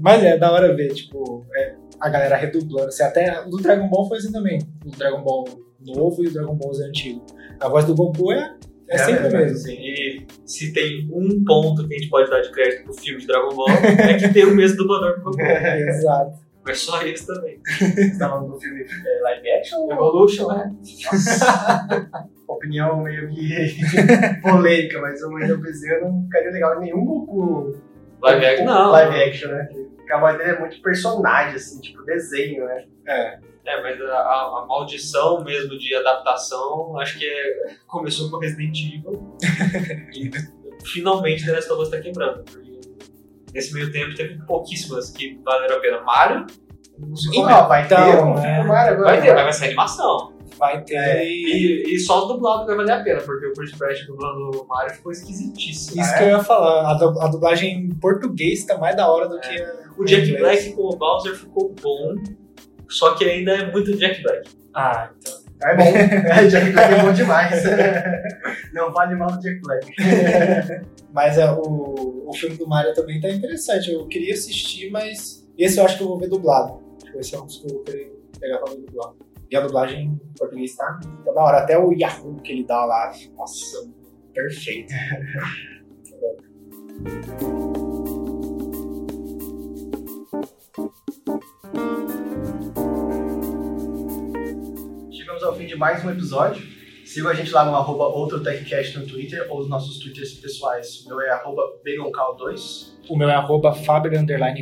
Mas é da hora ver, tipo, é, a galera redublando. Assim, até o do Dragon Ball foi assim também. O Dragon Ball novo e o Dragon Ball Z antigo. A voz do Goku é, é, É sempre verdade, mesma. Assim, e se tem um ponto que a gente pode dar de crédito pro filme de Dragon Ball, é que tem o mesmo dublador pro Goku. Exato. Mas só esse também. Você tá falando do filme é, live action? Evolution, né? Opinião meio que polêmica, mas o Wendell Bezerra não ficaria legal em nenhum Goku Live action, não. live action, né? Porque a voz dele é muito personagem, assim, tipo desenho, né? É. É, mas a, a- a maldição mesmo de adaptação, acho que é- começou com Resident Evil. e finalmente The Last of Us tá quebrando. Porque nesse meio tempo teve pouquíssimas que valeram a pena. Mario, não se Então, comenta. vai ter Então, um é. filme Mario agora. Vai ter, mas vai ser animação. Vai ter. É, e... E, só o dublado vai valer a pena, porque o Chris Pratt dublando o Mario ficou esquisitíssimo. Isso Ah, que eu ia falar. A, du- a dublagem em português tá mais da hora do que a. O Jack inglês. Black com o Bowser ficou bom, só que ainda é muito Jack Black. Ah, então. É bom. É, Jack Black é bom demais. Não vale mal do Jack Black. Mas é, o, o filme do Mario também tá interessante. Eu queria assistir, mas esse eu acho que eu vou ver dublado. Esse é um dos que eu vou querer pegar pra ver dublado. E a dublagem em português tá, tá da hora. Até o Yahoo que ele dá lá. Nossa, perfeito. Chegamos ao fim de mais um episódio. Siga a gente lá no arroba OutroTechCast no Twitter ou os nossos Twitters pessoais. O meu é arroba BegonCal2. O meu é arroba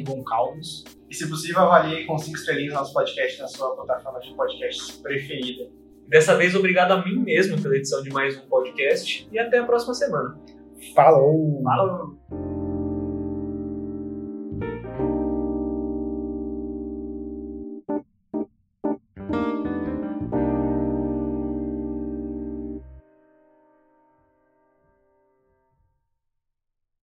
Goncalves. E se possível, avalie com 5 estrelinhas nosso podcast na sua plataforma de podcasts preferida. Dessa vez, obrigado a mim mesmo pela edição de mais um podcast e até a próxima semana. Falou! Falou!